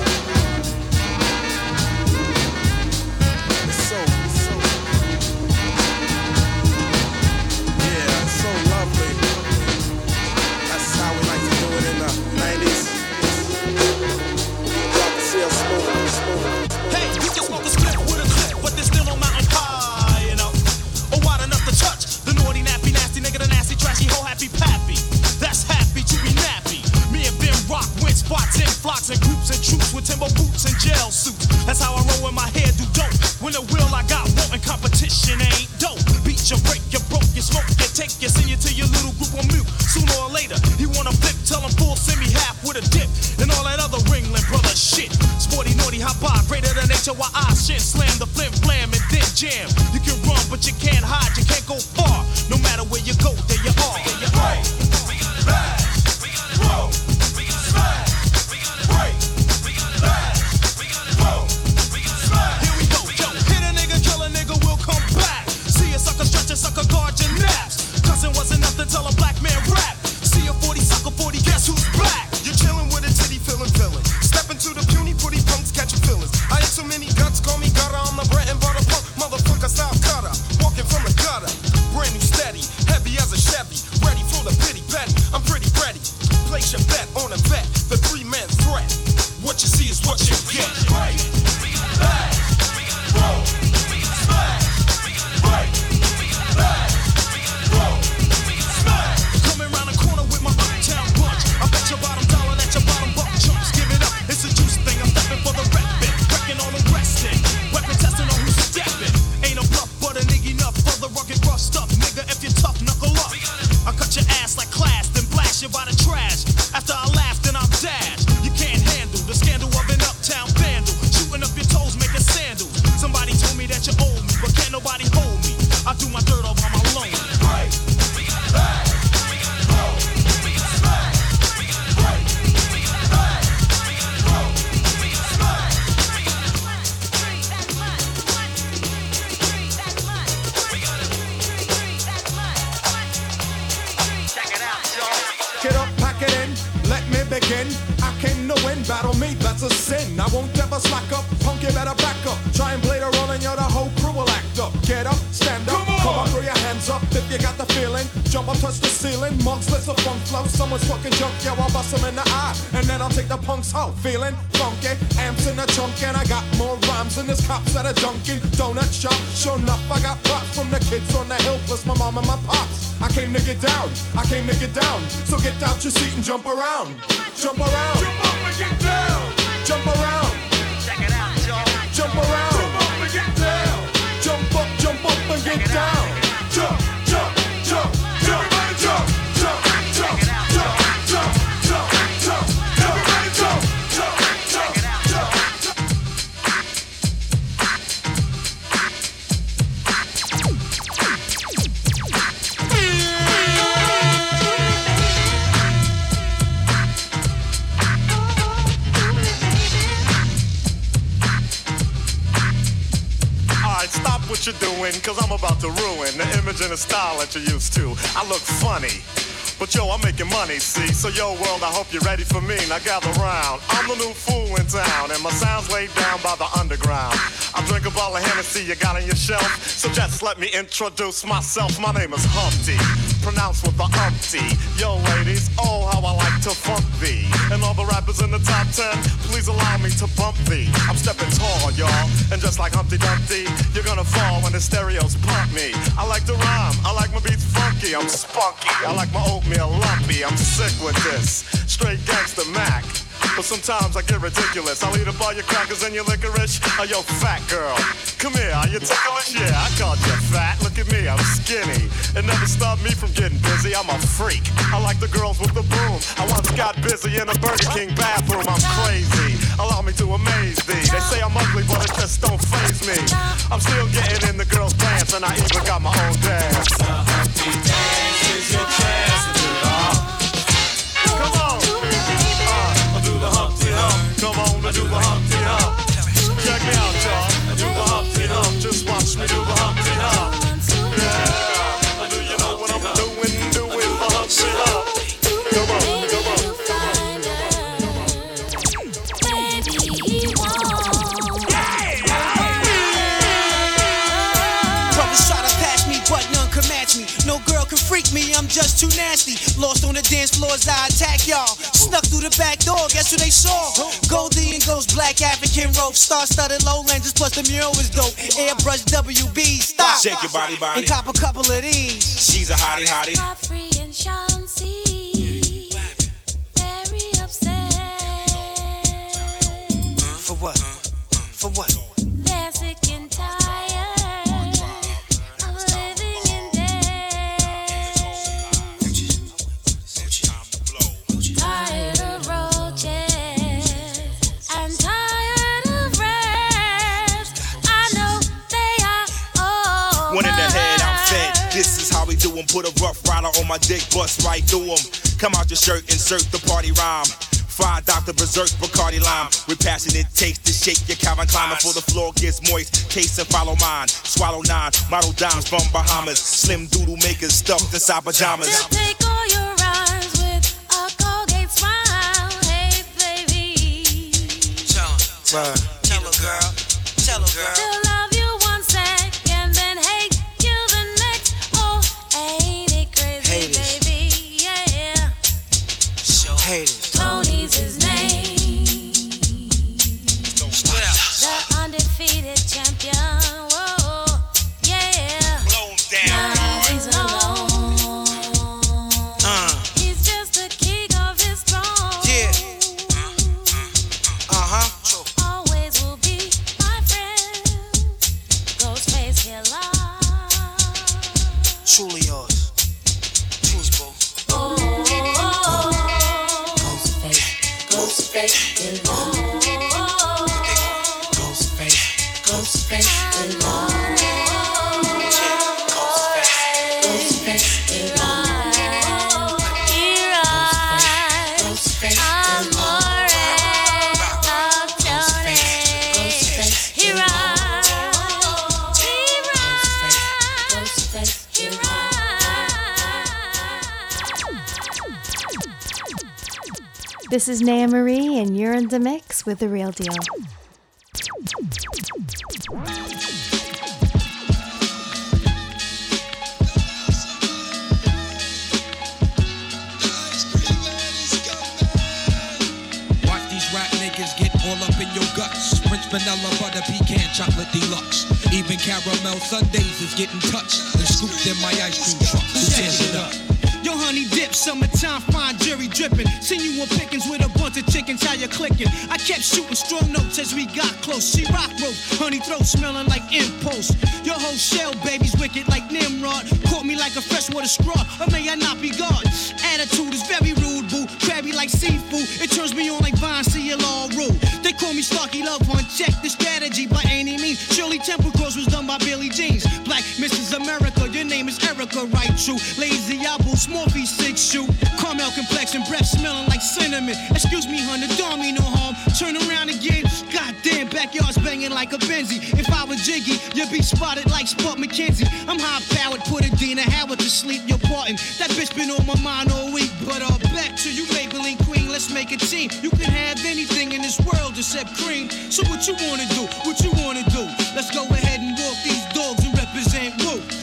Stop what you're doing, cause I'm about to ruin the image and the style that you're used to. I look funny. But yo, I'm making money, see? So yo, world, I hope you're ready for me. Now gather round. I'm the new fool in town, and my sound's laid down by the underground. I drink a bottle of Hennessy you got on your shelf. So just let me introduce myself. My name is Humpty, pronounced with the umpty. Yo, ladies, oh, how I like to funk thee. And all the rappers in the top ten, please allow me to bump thee. I'm stepping tall, y'all. And just like Humpty Dumpty, you're gonna fall when the stereos pump me. I like to rhyme, I like my beats funky, I'm spunky. I like my oatmeal lumpy, I'm sick with this. Straight gangster Mac. But sometimes I get ridiculous. I'll eat up all your crackers and your licorice. Oh, yo, fat girl, come here. Are you ticklish? Yeah, I called you fat. Look at me, I'm skinny. It never stopped me from getting busy. I'm a freak. I like the girls with the boom. I once got busy in a Burger King bathroom. I'm crazy. Allow me to amaze thee. They say I'm ugly, but it just don't phase me. I'm still getting in the girls' pants, and I even got my own dance. Freak me, I'm just too nasty. Lost on the dance floors, I attack y'all. Snuck through the back door, guess who they saw? Goldie and Ghost, black African rope, star studded lowlanders, plus the mural was dope. Airbrush WB, stop. Shake your body, body. And cop a couple of these. She's a hottie, hottie. Free and Chauncey, very upset. For what? For what? Is how we do 'em. Put a rough rider on my dick, bust right through through 'em. Come out your shirt, insert the party rhyme. Fried Dr. Berserk, Bacardi Lime. With passionate taste to shake your Calvin Klein before the floor gets moist. Case and follow mine. Swallow nine, model dimes from Bahamas. Slim doodle makers stuffed inside pajamas. They'll take all your rhymes with a Colgate smile. Hey, baby. Tell her. Ghostface This is Naya Marie, and you're in the mix with the real deal. Watch these rap niggas get all up in your guts. French vanilla butter pecan chocolate deluxe. Even caramel sundaes is getting touched and scooped in my ice cream truck. Who it up? Money dip, summertime, fine jury dripping. Seen you on pickings with a bunch of chickens, how you clicking? I kept shooting strong notes as we got close. She rock rope, honey throat smelling like impulse. Your whole shell, baby's wicked like Nimrod. Caught me like a freshwater straw, or may I not be God? Attitude is very rude, boo. Crabby like seafood, it turns me on like Vine all rule. They call me Starky Love Hunt, check the strategy by any means. Shirley Temple Cross was done by Billy Jeans. Black Mrs. America, your name is Erica, right? True, lazy, I boo, smorphy six shoot. Caramel complexion, breath smelling like cinnamon. Excuse me, hun, the door me no harm. Turn around again. Goddamn, backyard's banging like a Benzie. If I was Jiggy, you'd be spotted like Spud McKenzie. I'm high powered, put Adina Howard to sleep. You're parting. That bitch been on my mind all week. But I'll back to you, Maybelline Queen. Let's make a team. You can have anything in this world except cream. So what you wanna do? What you wanna do? Let's go ahead and walk these dogs and represent Woo.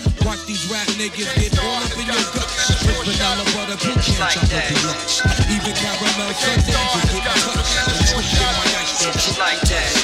Rap niggas get all up in your guts. French vanilla butter pecan chocolate deluxe. Even caramel sundaes is getting touched and scooped in my truck. like that.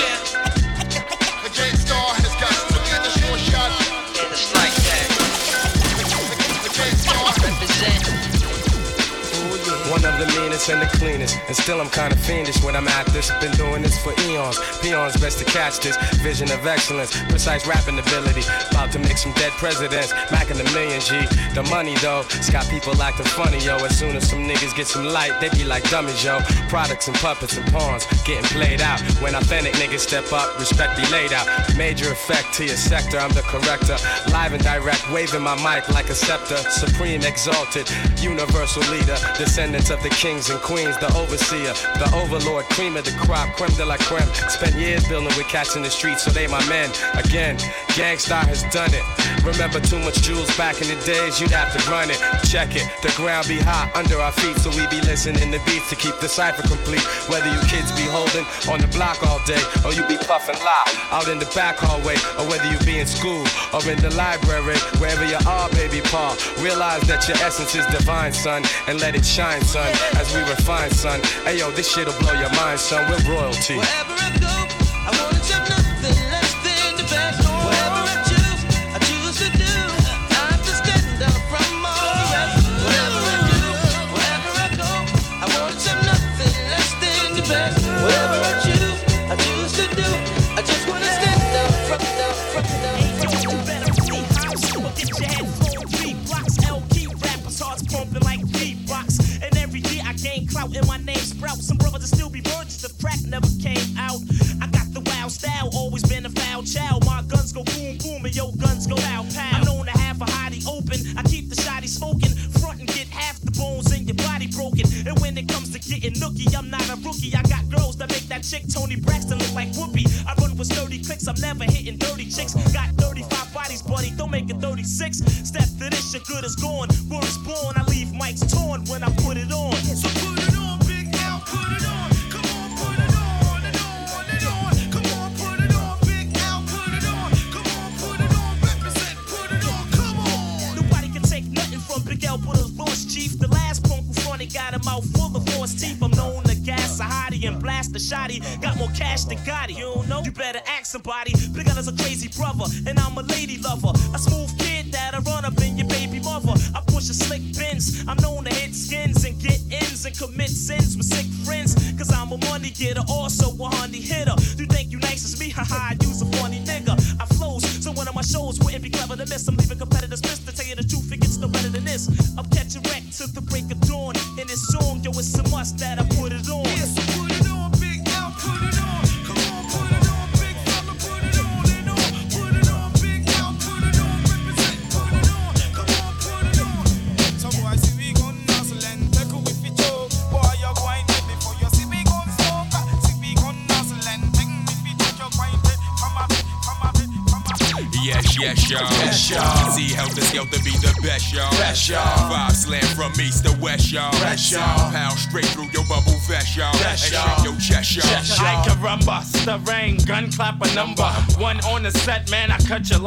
And the cleanest. And still I'm kinda fiendish when I'm at this. Been doing this for eons. Peons best to catch this. Vision of excellence, precise rapping ability. About to make some dead presidents. Macking a million G. The money though, it's got people acting funny, yo. As soon as some niggas get some light, they be like dummies, yo. Products and puppets and pawns getting played out. When authentic niggas step up, respect be laid out. Major effect to your sector, I'm the corrector. Live and direct, waving my mic like a scepter. Supreme exalted, universal leader. Descendants of the kings and queens, the overseer, the overlord, cream of the crop, creme de la creme. Spent years building with cats in the streets, so they my men. Again, Gang Starr has done it. Remember too much jewels back in the days, you'd have to run it. Check it, the ground be hot under our feet, so we be listening to beats to keep the cipher complete. Whether you kids be holding on the block all day, or you be puffing loud out in the back hallway, or whether you be in school or in the library, wherever you are, baby Paul. Realize that your essence is divine, son, and let it shine, son, as we refine, son. Hey yo, this shit'll blow your mind, son. We're royalty. I go,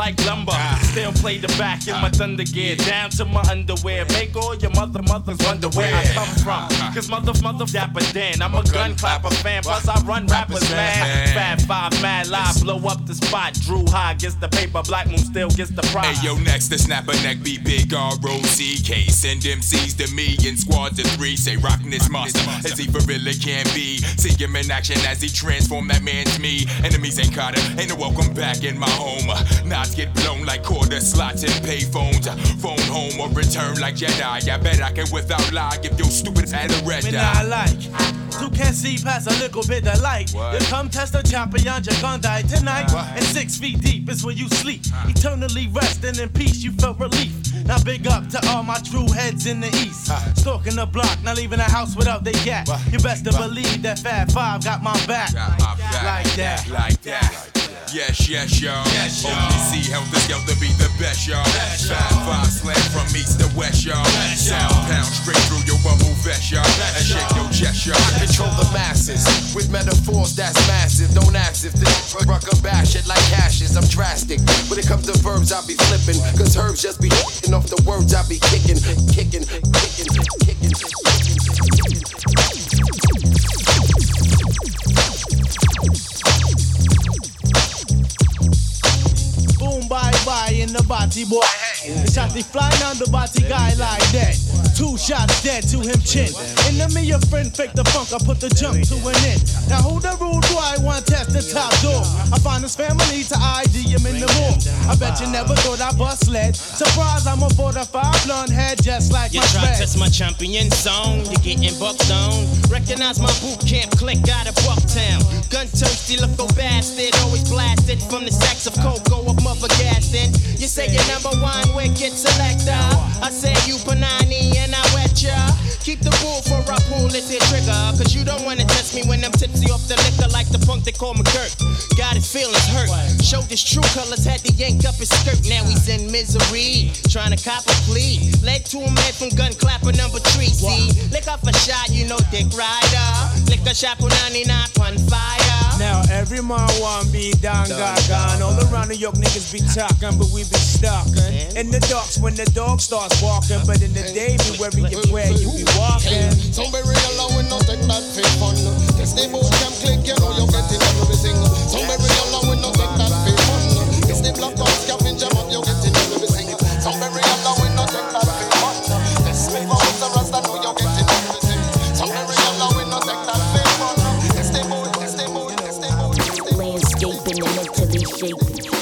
like lumber. Still play the back in my thunder gear, down to my underwear. Make all your mother mothers wonder where I come from. Cause mother, mother, dapper Dan, I'm a gun clapper fan. Plus, I run rappers, man. Fab Five, mad live, blow up the spot. Dru Ha gets the paper, Black Moon still gets the prize. Hey yo, next to snap a neck, be big R-O-C-K. Send MCs to me in squads of three. Say rockin' this monster as he for really can be. See him in action as he transform that man to me. Enemies ain't caught him, ain't no welcome back in my home. Knots get blown like quarter slots and pay phones. Phone home or return like Jedi. I bet I can without lie give your stupid ass a red eye. not like. You can see past a little bit of light. You come test a champion, you're gonna die tonight. And six feet deep is where you sleep. Eternally resting in peace, you felt relief. Now big up to all my true heads in the east. Stalking the block, not leaving the house without they gat. You best to believe that Fab Five got my back. Got my Like that. Like that. Yes, yes, y'all. Yes, y'all. OGC Heltah Skeltah be the best, y'all. Five, five slam from east to west, y'all. Sound pound straight through your bubble vest, y'all. And shake your chest, y'all. Metaphors that's massive. Don't ask if this ruck a bash it like ashes. I'm drastic. When it comes to verbs, I be flipping. Cause herbs just be hitting off the words I be kicking, kicking, kicking, kicking, Boom, bye bye in the body boy. The shot they flying on the body guy like that. Two shots dead to him chin. Enemy your friend fake the funk, I put the jump to an end. Now who the rude boy want test the top door? I find his family to ID him in the morgue. I bet you never thought I bust lead. Surprise, I'm a 45 blonde head just like You my try spread. test my champion song, you're getting bucked on. Recognize my Boot Camp Clik out of Bucktown. Gun thirsty, look go bastard, always blasted from the sacks of cocoa of mother gassing. You say you're number one wicked selector. I say you panani and I wet ya. Keep the bull for a pull it the trigger. Cause you don't wanna test me when I'm tipsy off the liquor like the punk they call McGurk. Got his feelings hurt. Showed his true colors, had to yank up his skirt. Now he's in misery. Trying to cop a plea. Led to him head from gun clapper number three. See, lick off a shot, you know Dick Rider. Lick a shot for 99 on fire. Now every man want be down gaga. All around New York niggas be talking, but we be stalking. In the darks when the dog starts barking, but in the day be where you where you be walking. Be real alone with no take that fake fun. Yes, the Boot Camp Clik, you know you're getting everything. Don't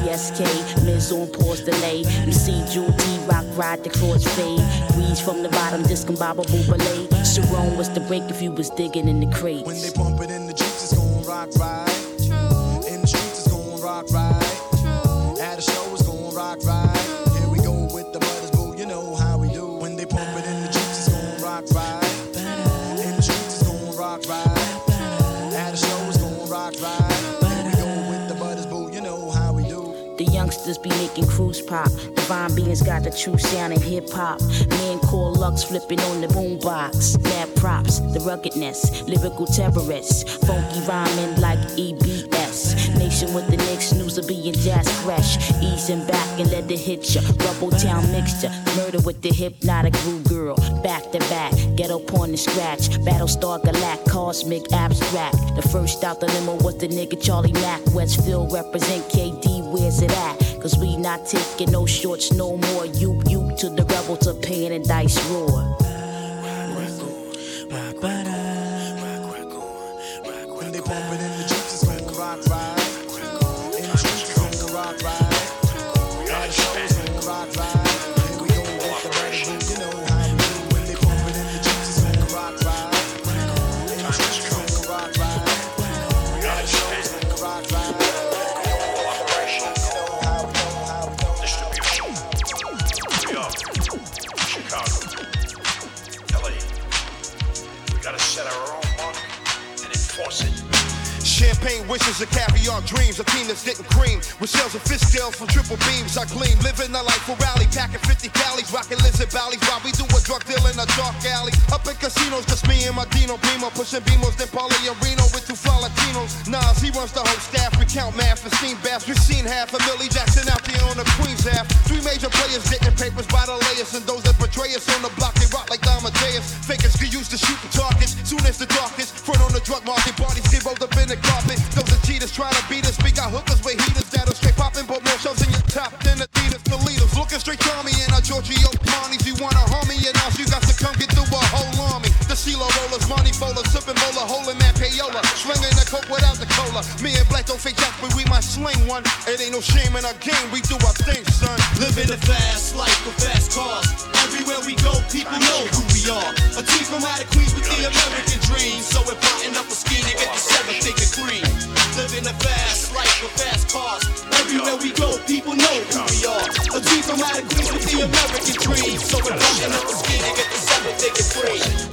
PSK, Miz on pause delay. You see Jewel T Rock ride the cross fade. Breeze from the bottom, discombobble ballet. Sharon was the break if you was digging in the crates. When they pump it in the Jeeps, it's gon' rock right. Making cruise pop. Divine beings got the true sound in hip hop. Men call Lux flipping on the boombox. Mad props, the ruggedness, lyrical terrorists. Funky rhyming like EBS. Nation with the Knicks, snooze of being jazz fresh. Easing back and let the hit ya. Rubble town mixture, murder with the hypnotic groove girl. Back to back, ghetto porn and scratch. Battlestar Galact, cosmic abstract. The first out the limo was the nigga Charlie Mack. Westfield represent KD, where's it at? Not taking no shorts no more. You, you to the rebel to pain and dice roar. Wishes of caviar dreams, a team that's getting cream. With shells and fish scales from triple beams, I gleam. Living a life for rally, packing 50 calories, rocking lizard Bally's while we do a drug deal in a dark alley. Up in casinos, just me and my Dino Primo, pushing Beamos, then Paulie and Reno with two fly Latinos. Nas, he runs the whole staff, we count math and steam baths. We've seen half of Millie Jackson out there on the Queen's half. Three major players getting papers by the layers, and those that betray us on the block, they rock like Amadeus. Fakers get used to shooting targets, soon as the darkest. Front on the drug market, bodies get rolled up in the carpet. Those are cheaters trying to beat us. We got hookers with heaters that'll straight poppin', but more shows in your top than Adidas. The leaders looking straight to me and our Giorgio Armani's. You wanna harm me and us, you got to come get through a whole army. The CeeLo rollers, money bowlers, sipping bowler, holding that payola. Slinging the coke without the cola. Me and Black don't fake jack, but we might sling one. It ain't no shame in our game, we do our thing, son. Living the fast life with fast cars. Everywhere we go, people know who we are. A team from out of Queens with the American dream. So we're plotting up a scheme to get the seven figure cream. Living a fast life with fast cars. Everywhere we go, people know who we are. A team from out of Queens with the American dream. So we're plotting up a scheme to get the seven figure cream.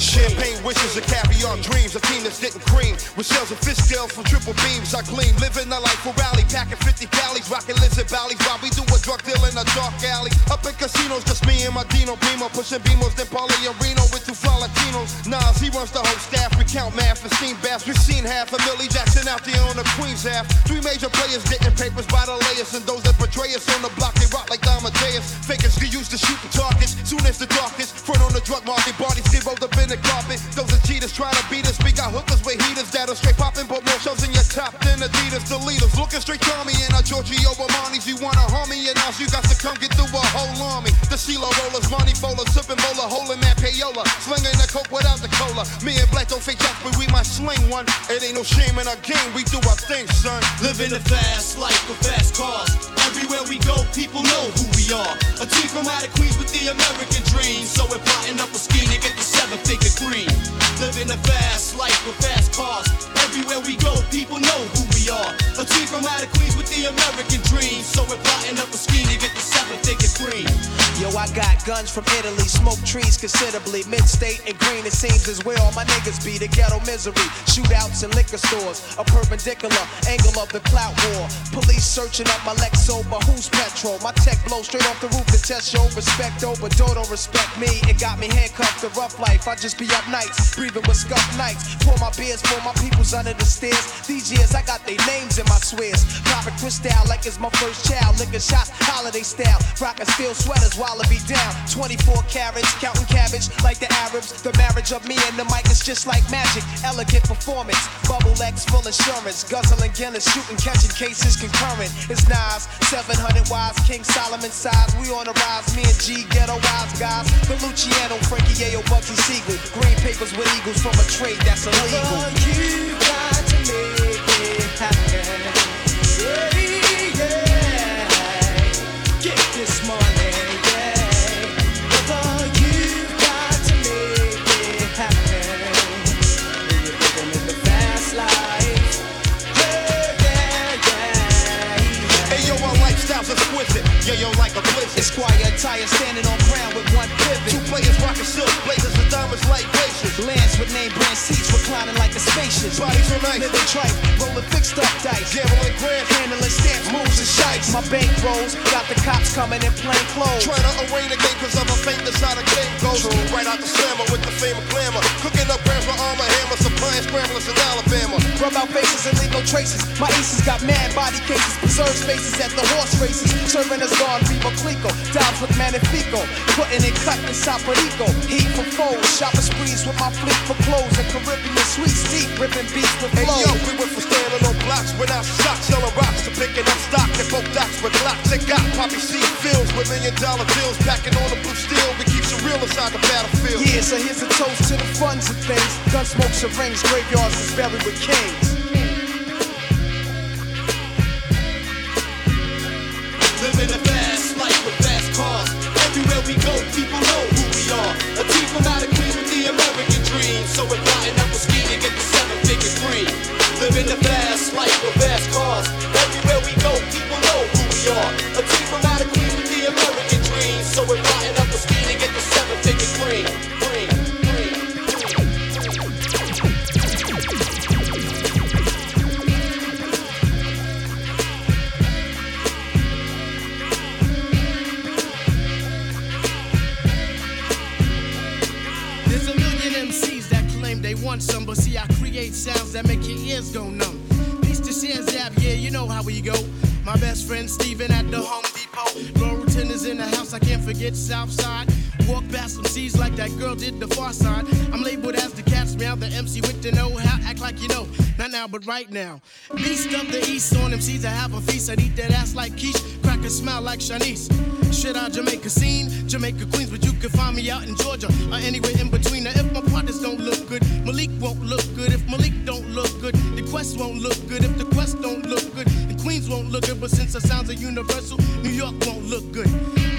Champagne wishes and caviar dreams, a team that's getting cream. With shells and fish scales from triple beams, I gleam. Living a life for rally, packing 50 calories, rocking lizard Bally's while we do a drug deal in a dark alley. Up in casinos, just me and my Dino Primo, pushing Beamos, then Paulie Reno with two fly Latinos. Nas, he runs the whole staff, we count math and steam baths. We've seen half of Millie Jackson out there on the Queen's half. Three major players getting papers by the layers, and those that betray us on the block, they rock like Amadeus. Fakers get used to shooting targets, soon as the darkest. Front on the drug market, bodies get rolled up in the carpet. Those are cheaters trying to beat us. We got hookers with heaters that'll straight popping, but more shows in your top than Adidas. The leaders looking straight to me and our Giorgio Armani's. You wanna harm me and us, you got to come get through a whole army. The CeeLo rollers, money bowlers, sipping bowler, holding that payola. Slinging the coke without the cola. Me and Black don't fake jack, but we might sling one. It ain't no shame in our game, we do our thing, son. Living a fast life with fast cars. Everywhere we go, people know who we are. A team from out of Queens with the American dream. So we're plotting up a scheme to get the seven figure cream. Living a fast life with fast cars. Everywhere we go, people know who we are. A team from out of Queens with the American dream. So we're plotting up a scheme to get the seven figure cream. Yo, I got guns from Italy, smoke trees considerably. Mid-state and green, it seems is where all my niggas be. The ghetto misery, shootouts in liquor stores, a perpendicular angle of the clout war. Police searching up my Lexo, but who's petrol? My tech blow straight off the roof to test your respect, oh, but don't, respect me. It got me handcuffed to rough life. I just be up nights, breathing with scuff nights. Pour my beers for my peoples under the stairs. These years I got their names in my swears. Popping crystal like it's my first child. Liquor shots, holiday style. Rockin' steel sweaters Be down. 24 carats, counting cabbage like the Arabs. The marriage of me and the mic is just like magic. Elegant performance. Bubble X full insurance. Guzzling Guinness, shooting, catching cases concurrent. It's Nas, 700 wise, King Solomon size. We on the rise, me and G, ghetto wise guys. The Luciano, Frankie Yayo, Bugsy Siegel. Green papers with eagles from a trade that's illegal. Yeah, yo, like a. Esquire attire standing on ground with one pivot. Two players rocking silk, blazers and diamonds like glaciers. Lands with name brand seats reclining like a spacious. Bodies so nice. Living tripe, rolling fixed up dice. Gambling grand, handling stamps, moves and shites. My bank rolls, got the cops coming in plain clothes. Trying to arraign the game cause of a fake how the game goes. Right out the slammer with the fame of glamour. Cooking up grams with armor, hammer, supplying scramblers in Alabama. Rub out faces and leave no traces. My aces got mad body cases, preserve spaces at the horse races. Serving us gone, Veuve Clicquot. Dimes with Manifico. Putting in Saporico. Heat for foes. Shopping sprees with my fleet for clothes. And Caribbean sweets deep. Ripping beats with Hey yo, we went from standing on blocks without socks, selling rocks to picking up stock at both docks with locks. They got poppy seed fields with million dollar bills, packing on the blue steel. We keep it real inside the battlefield. Yeah, so here's a toast to the funds and things. Gun smokes and rings, graveyards is buried with kings. Living Everywhere we go, people know who we are. A team from out of Queens with the American dream. So we're plotting up a scheme to get the seven figure cream. Living the fast life with fast cars. Everywhere we go, people know who we are. Want some, but see, I create sounds that make your ears go numb. Peace to Sears Zap, yeah, you know how we go. My best friend Steven at the Home Depot. Laurelton is in the house, I can't forget Southside. Walk past some C's like that girl did the far side. I'm labeled as the cat's meow, the MC with the know how. Act like you know, not now, but right now. Beast of the East on MCs, I have a feast. I'd eat that ass like quiche, a smile like Shanice. Shit out Jamaica scene, Jamaica Queens, but you can find me out in Georgia or anywhere in between. Now, if my partners don't look good, Malik won't look good. If Malik don't look good, the Quest won't look good. If the Quest don't look good, the Queens won't look good. But since the sounds are universal, New York won't look good.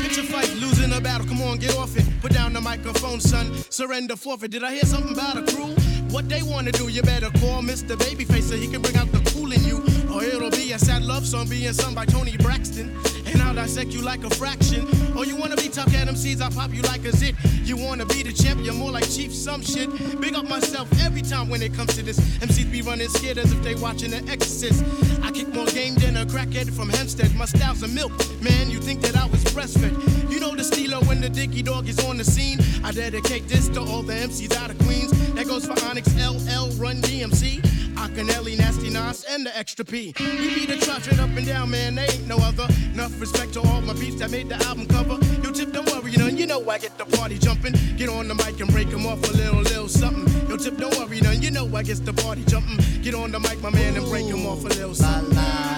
Picture fight, losing a battle. Come on, get off it. Put down the microphone, son. Surrender, forfeit. Did I hear something about a crew? What they wanna do, you better call Mr. Babyface so he can bring out the cool in you. Or it'll be a sad love song being sung by Toni Braxton. And I'll dissect you like a fraction. Or you wanna be tough at seeds, I'll pop you like a zit. You wanna be the champ, you're more like Chief some shit. Big up myself every time when it comes to this. MCs be running scared as if they watching The Exorcist. I kick more game than a crackhead from Hempstead. My style's a milk, man. You think that I was breastfed? You know the steelo when the dicky dog is on the scene. I dedicate this to all the MCs out of Queens. That goes for Onyx, LL, Run DMC. Akinyele, Nasty Nas, and the Extra P. We be the trot straight up and down, man. They ain't no other. Enough respect to all my beats that made the album cover. Yo, Tip, don't worry, none. You know I get the party jumping. Get on the mic and break 'em off a little, little something. Yo, Tip, don't worry, none. You know I get the party jumping. Get on the mic, my man, and break 'em off a little something. You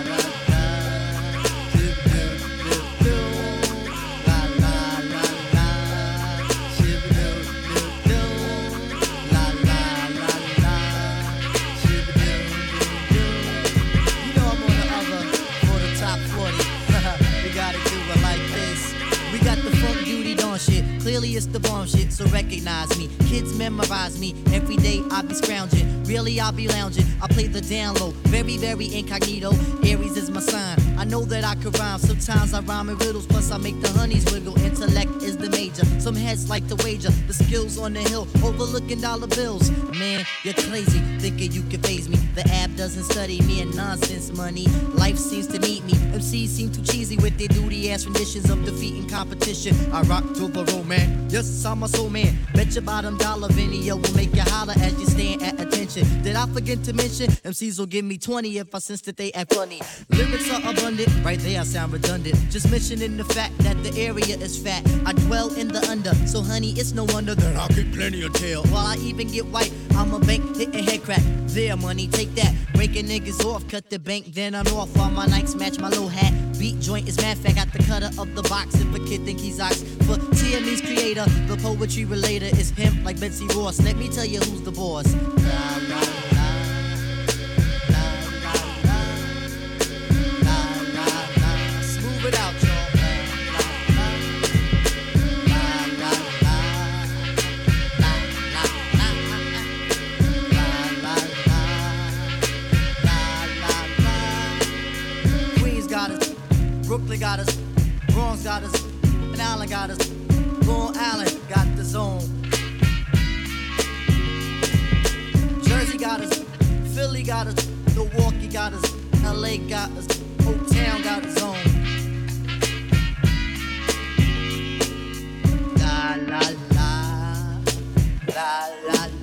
Clearly it's the bomb shit, so recognize me. Kids memorize me. Every day I be scrounging. Really I'll be lounging. I play the down low. Very, very incognito. Aries is my sign. I know that I could rhyme. Sometimes I rhyme in riddles, plus I make the honeys wiggle. Intellect is the major. Some heads like to wager. The skills on the hill, overlooking dollar bills. Man, you're crazy, thinking you can phase me. The app doesn't study me and nonsense money. Life seems to need me. MCs seem too cheesy with their duty ass renditions of defeating competition. I rock to the man. Yes, I'm a soul man. Bet your bottom dollar video will make you holler as you stand at attention. Did I forget to mention? MCs will give me 20 if I sense that they act funny. Lyrics are abundant, right there I sound redundant. Just mentioning the fact that the area is fat. I dwell in the under, so honey, it's no wonder that I'll get plenty of tail. While I even get white, I'm a bank hitting head crack. There, money, take that. Breaking niggas off, cut the bank, then I'm off. While my Nikes match my low hat. Beat joint is mad fact, got the cutter of the box. If a kid think he's ox, for TME's creator, the poetry relator is pimp like Betsy Ross. Let me tell you who's the boss. Brooklyn got us, Bronx got us, and Allen got us. Long Island got the zone. Jersey got us, Philly got us, Milwaukee got us, LA got us, Oak Town got its own. La la la, la la la,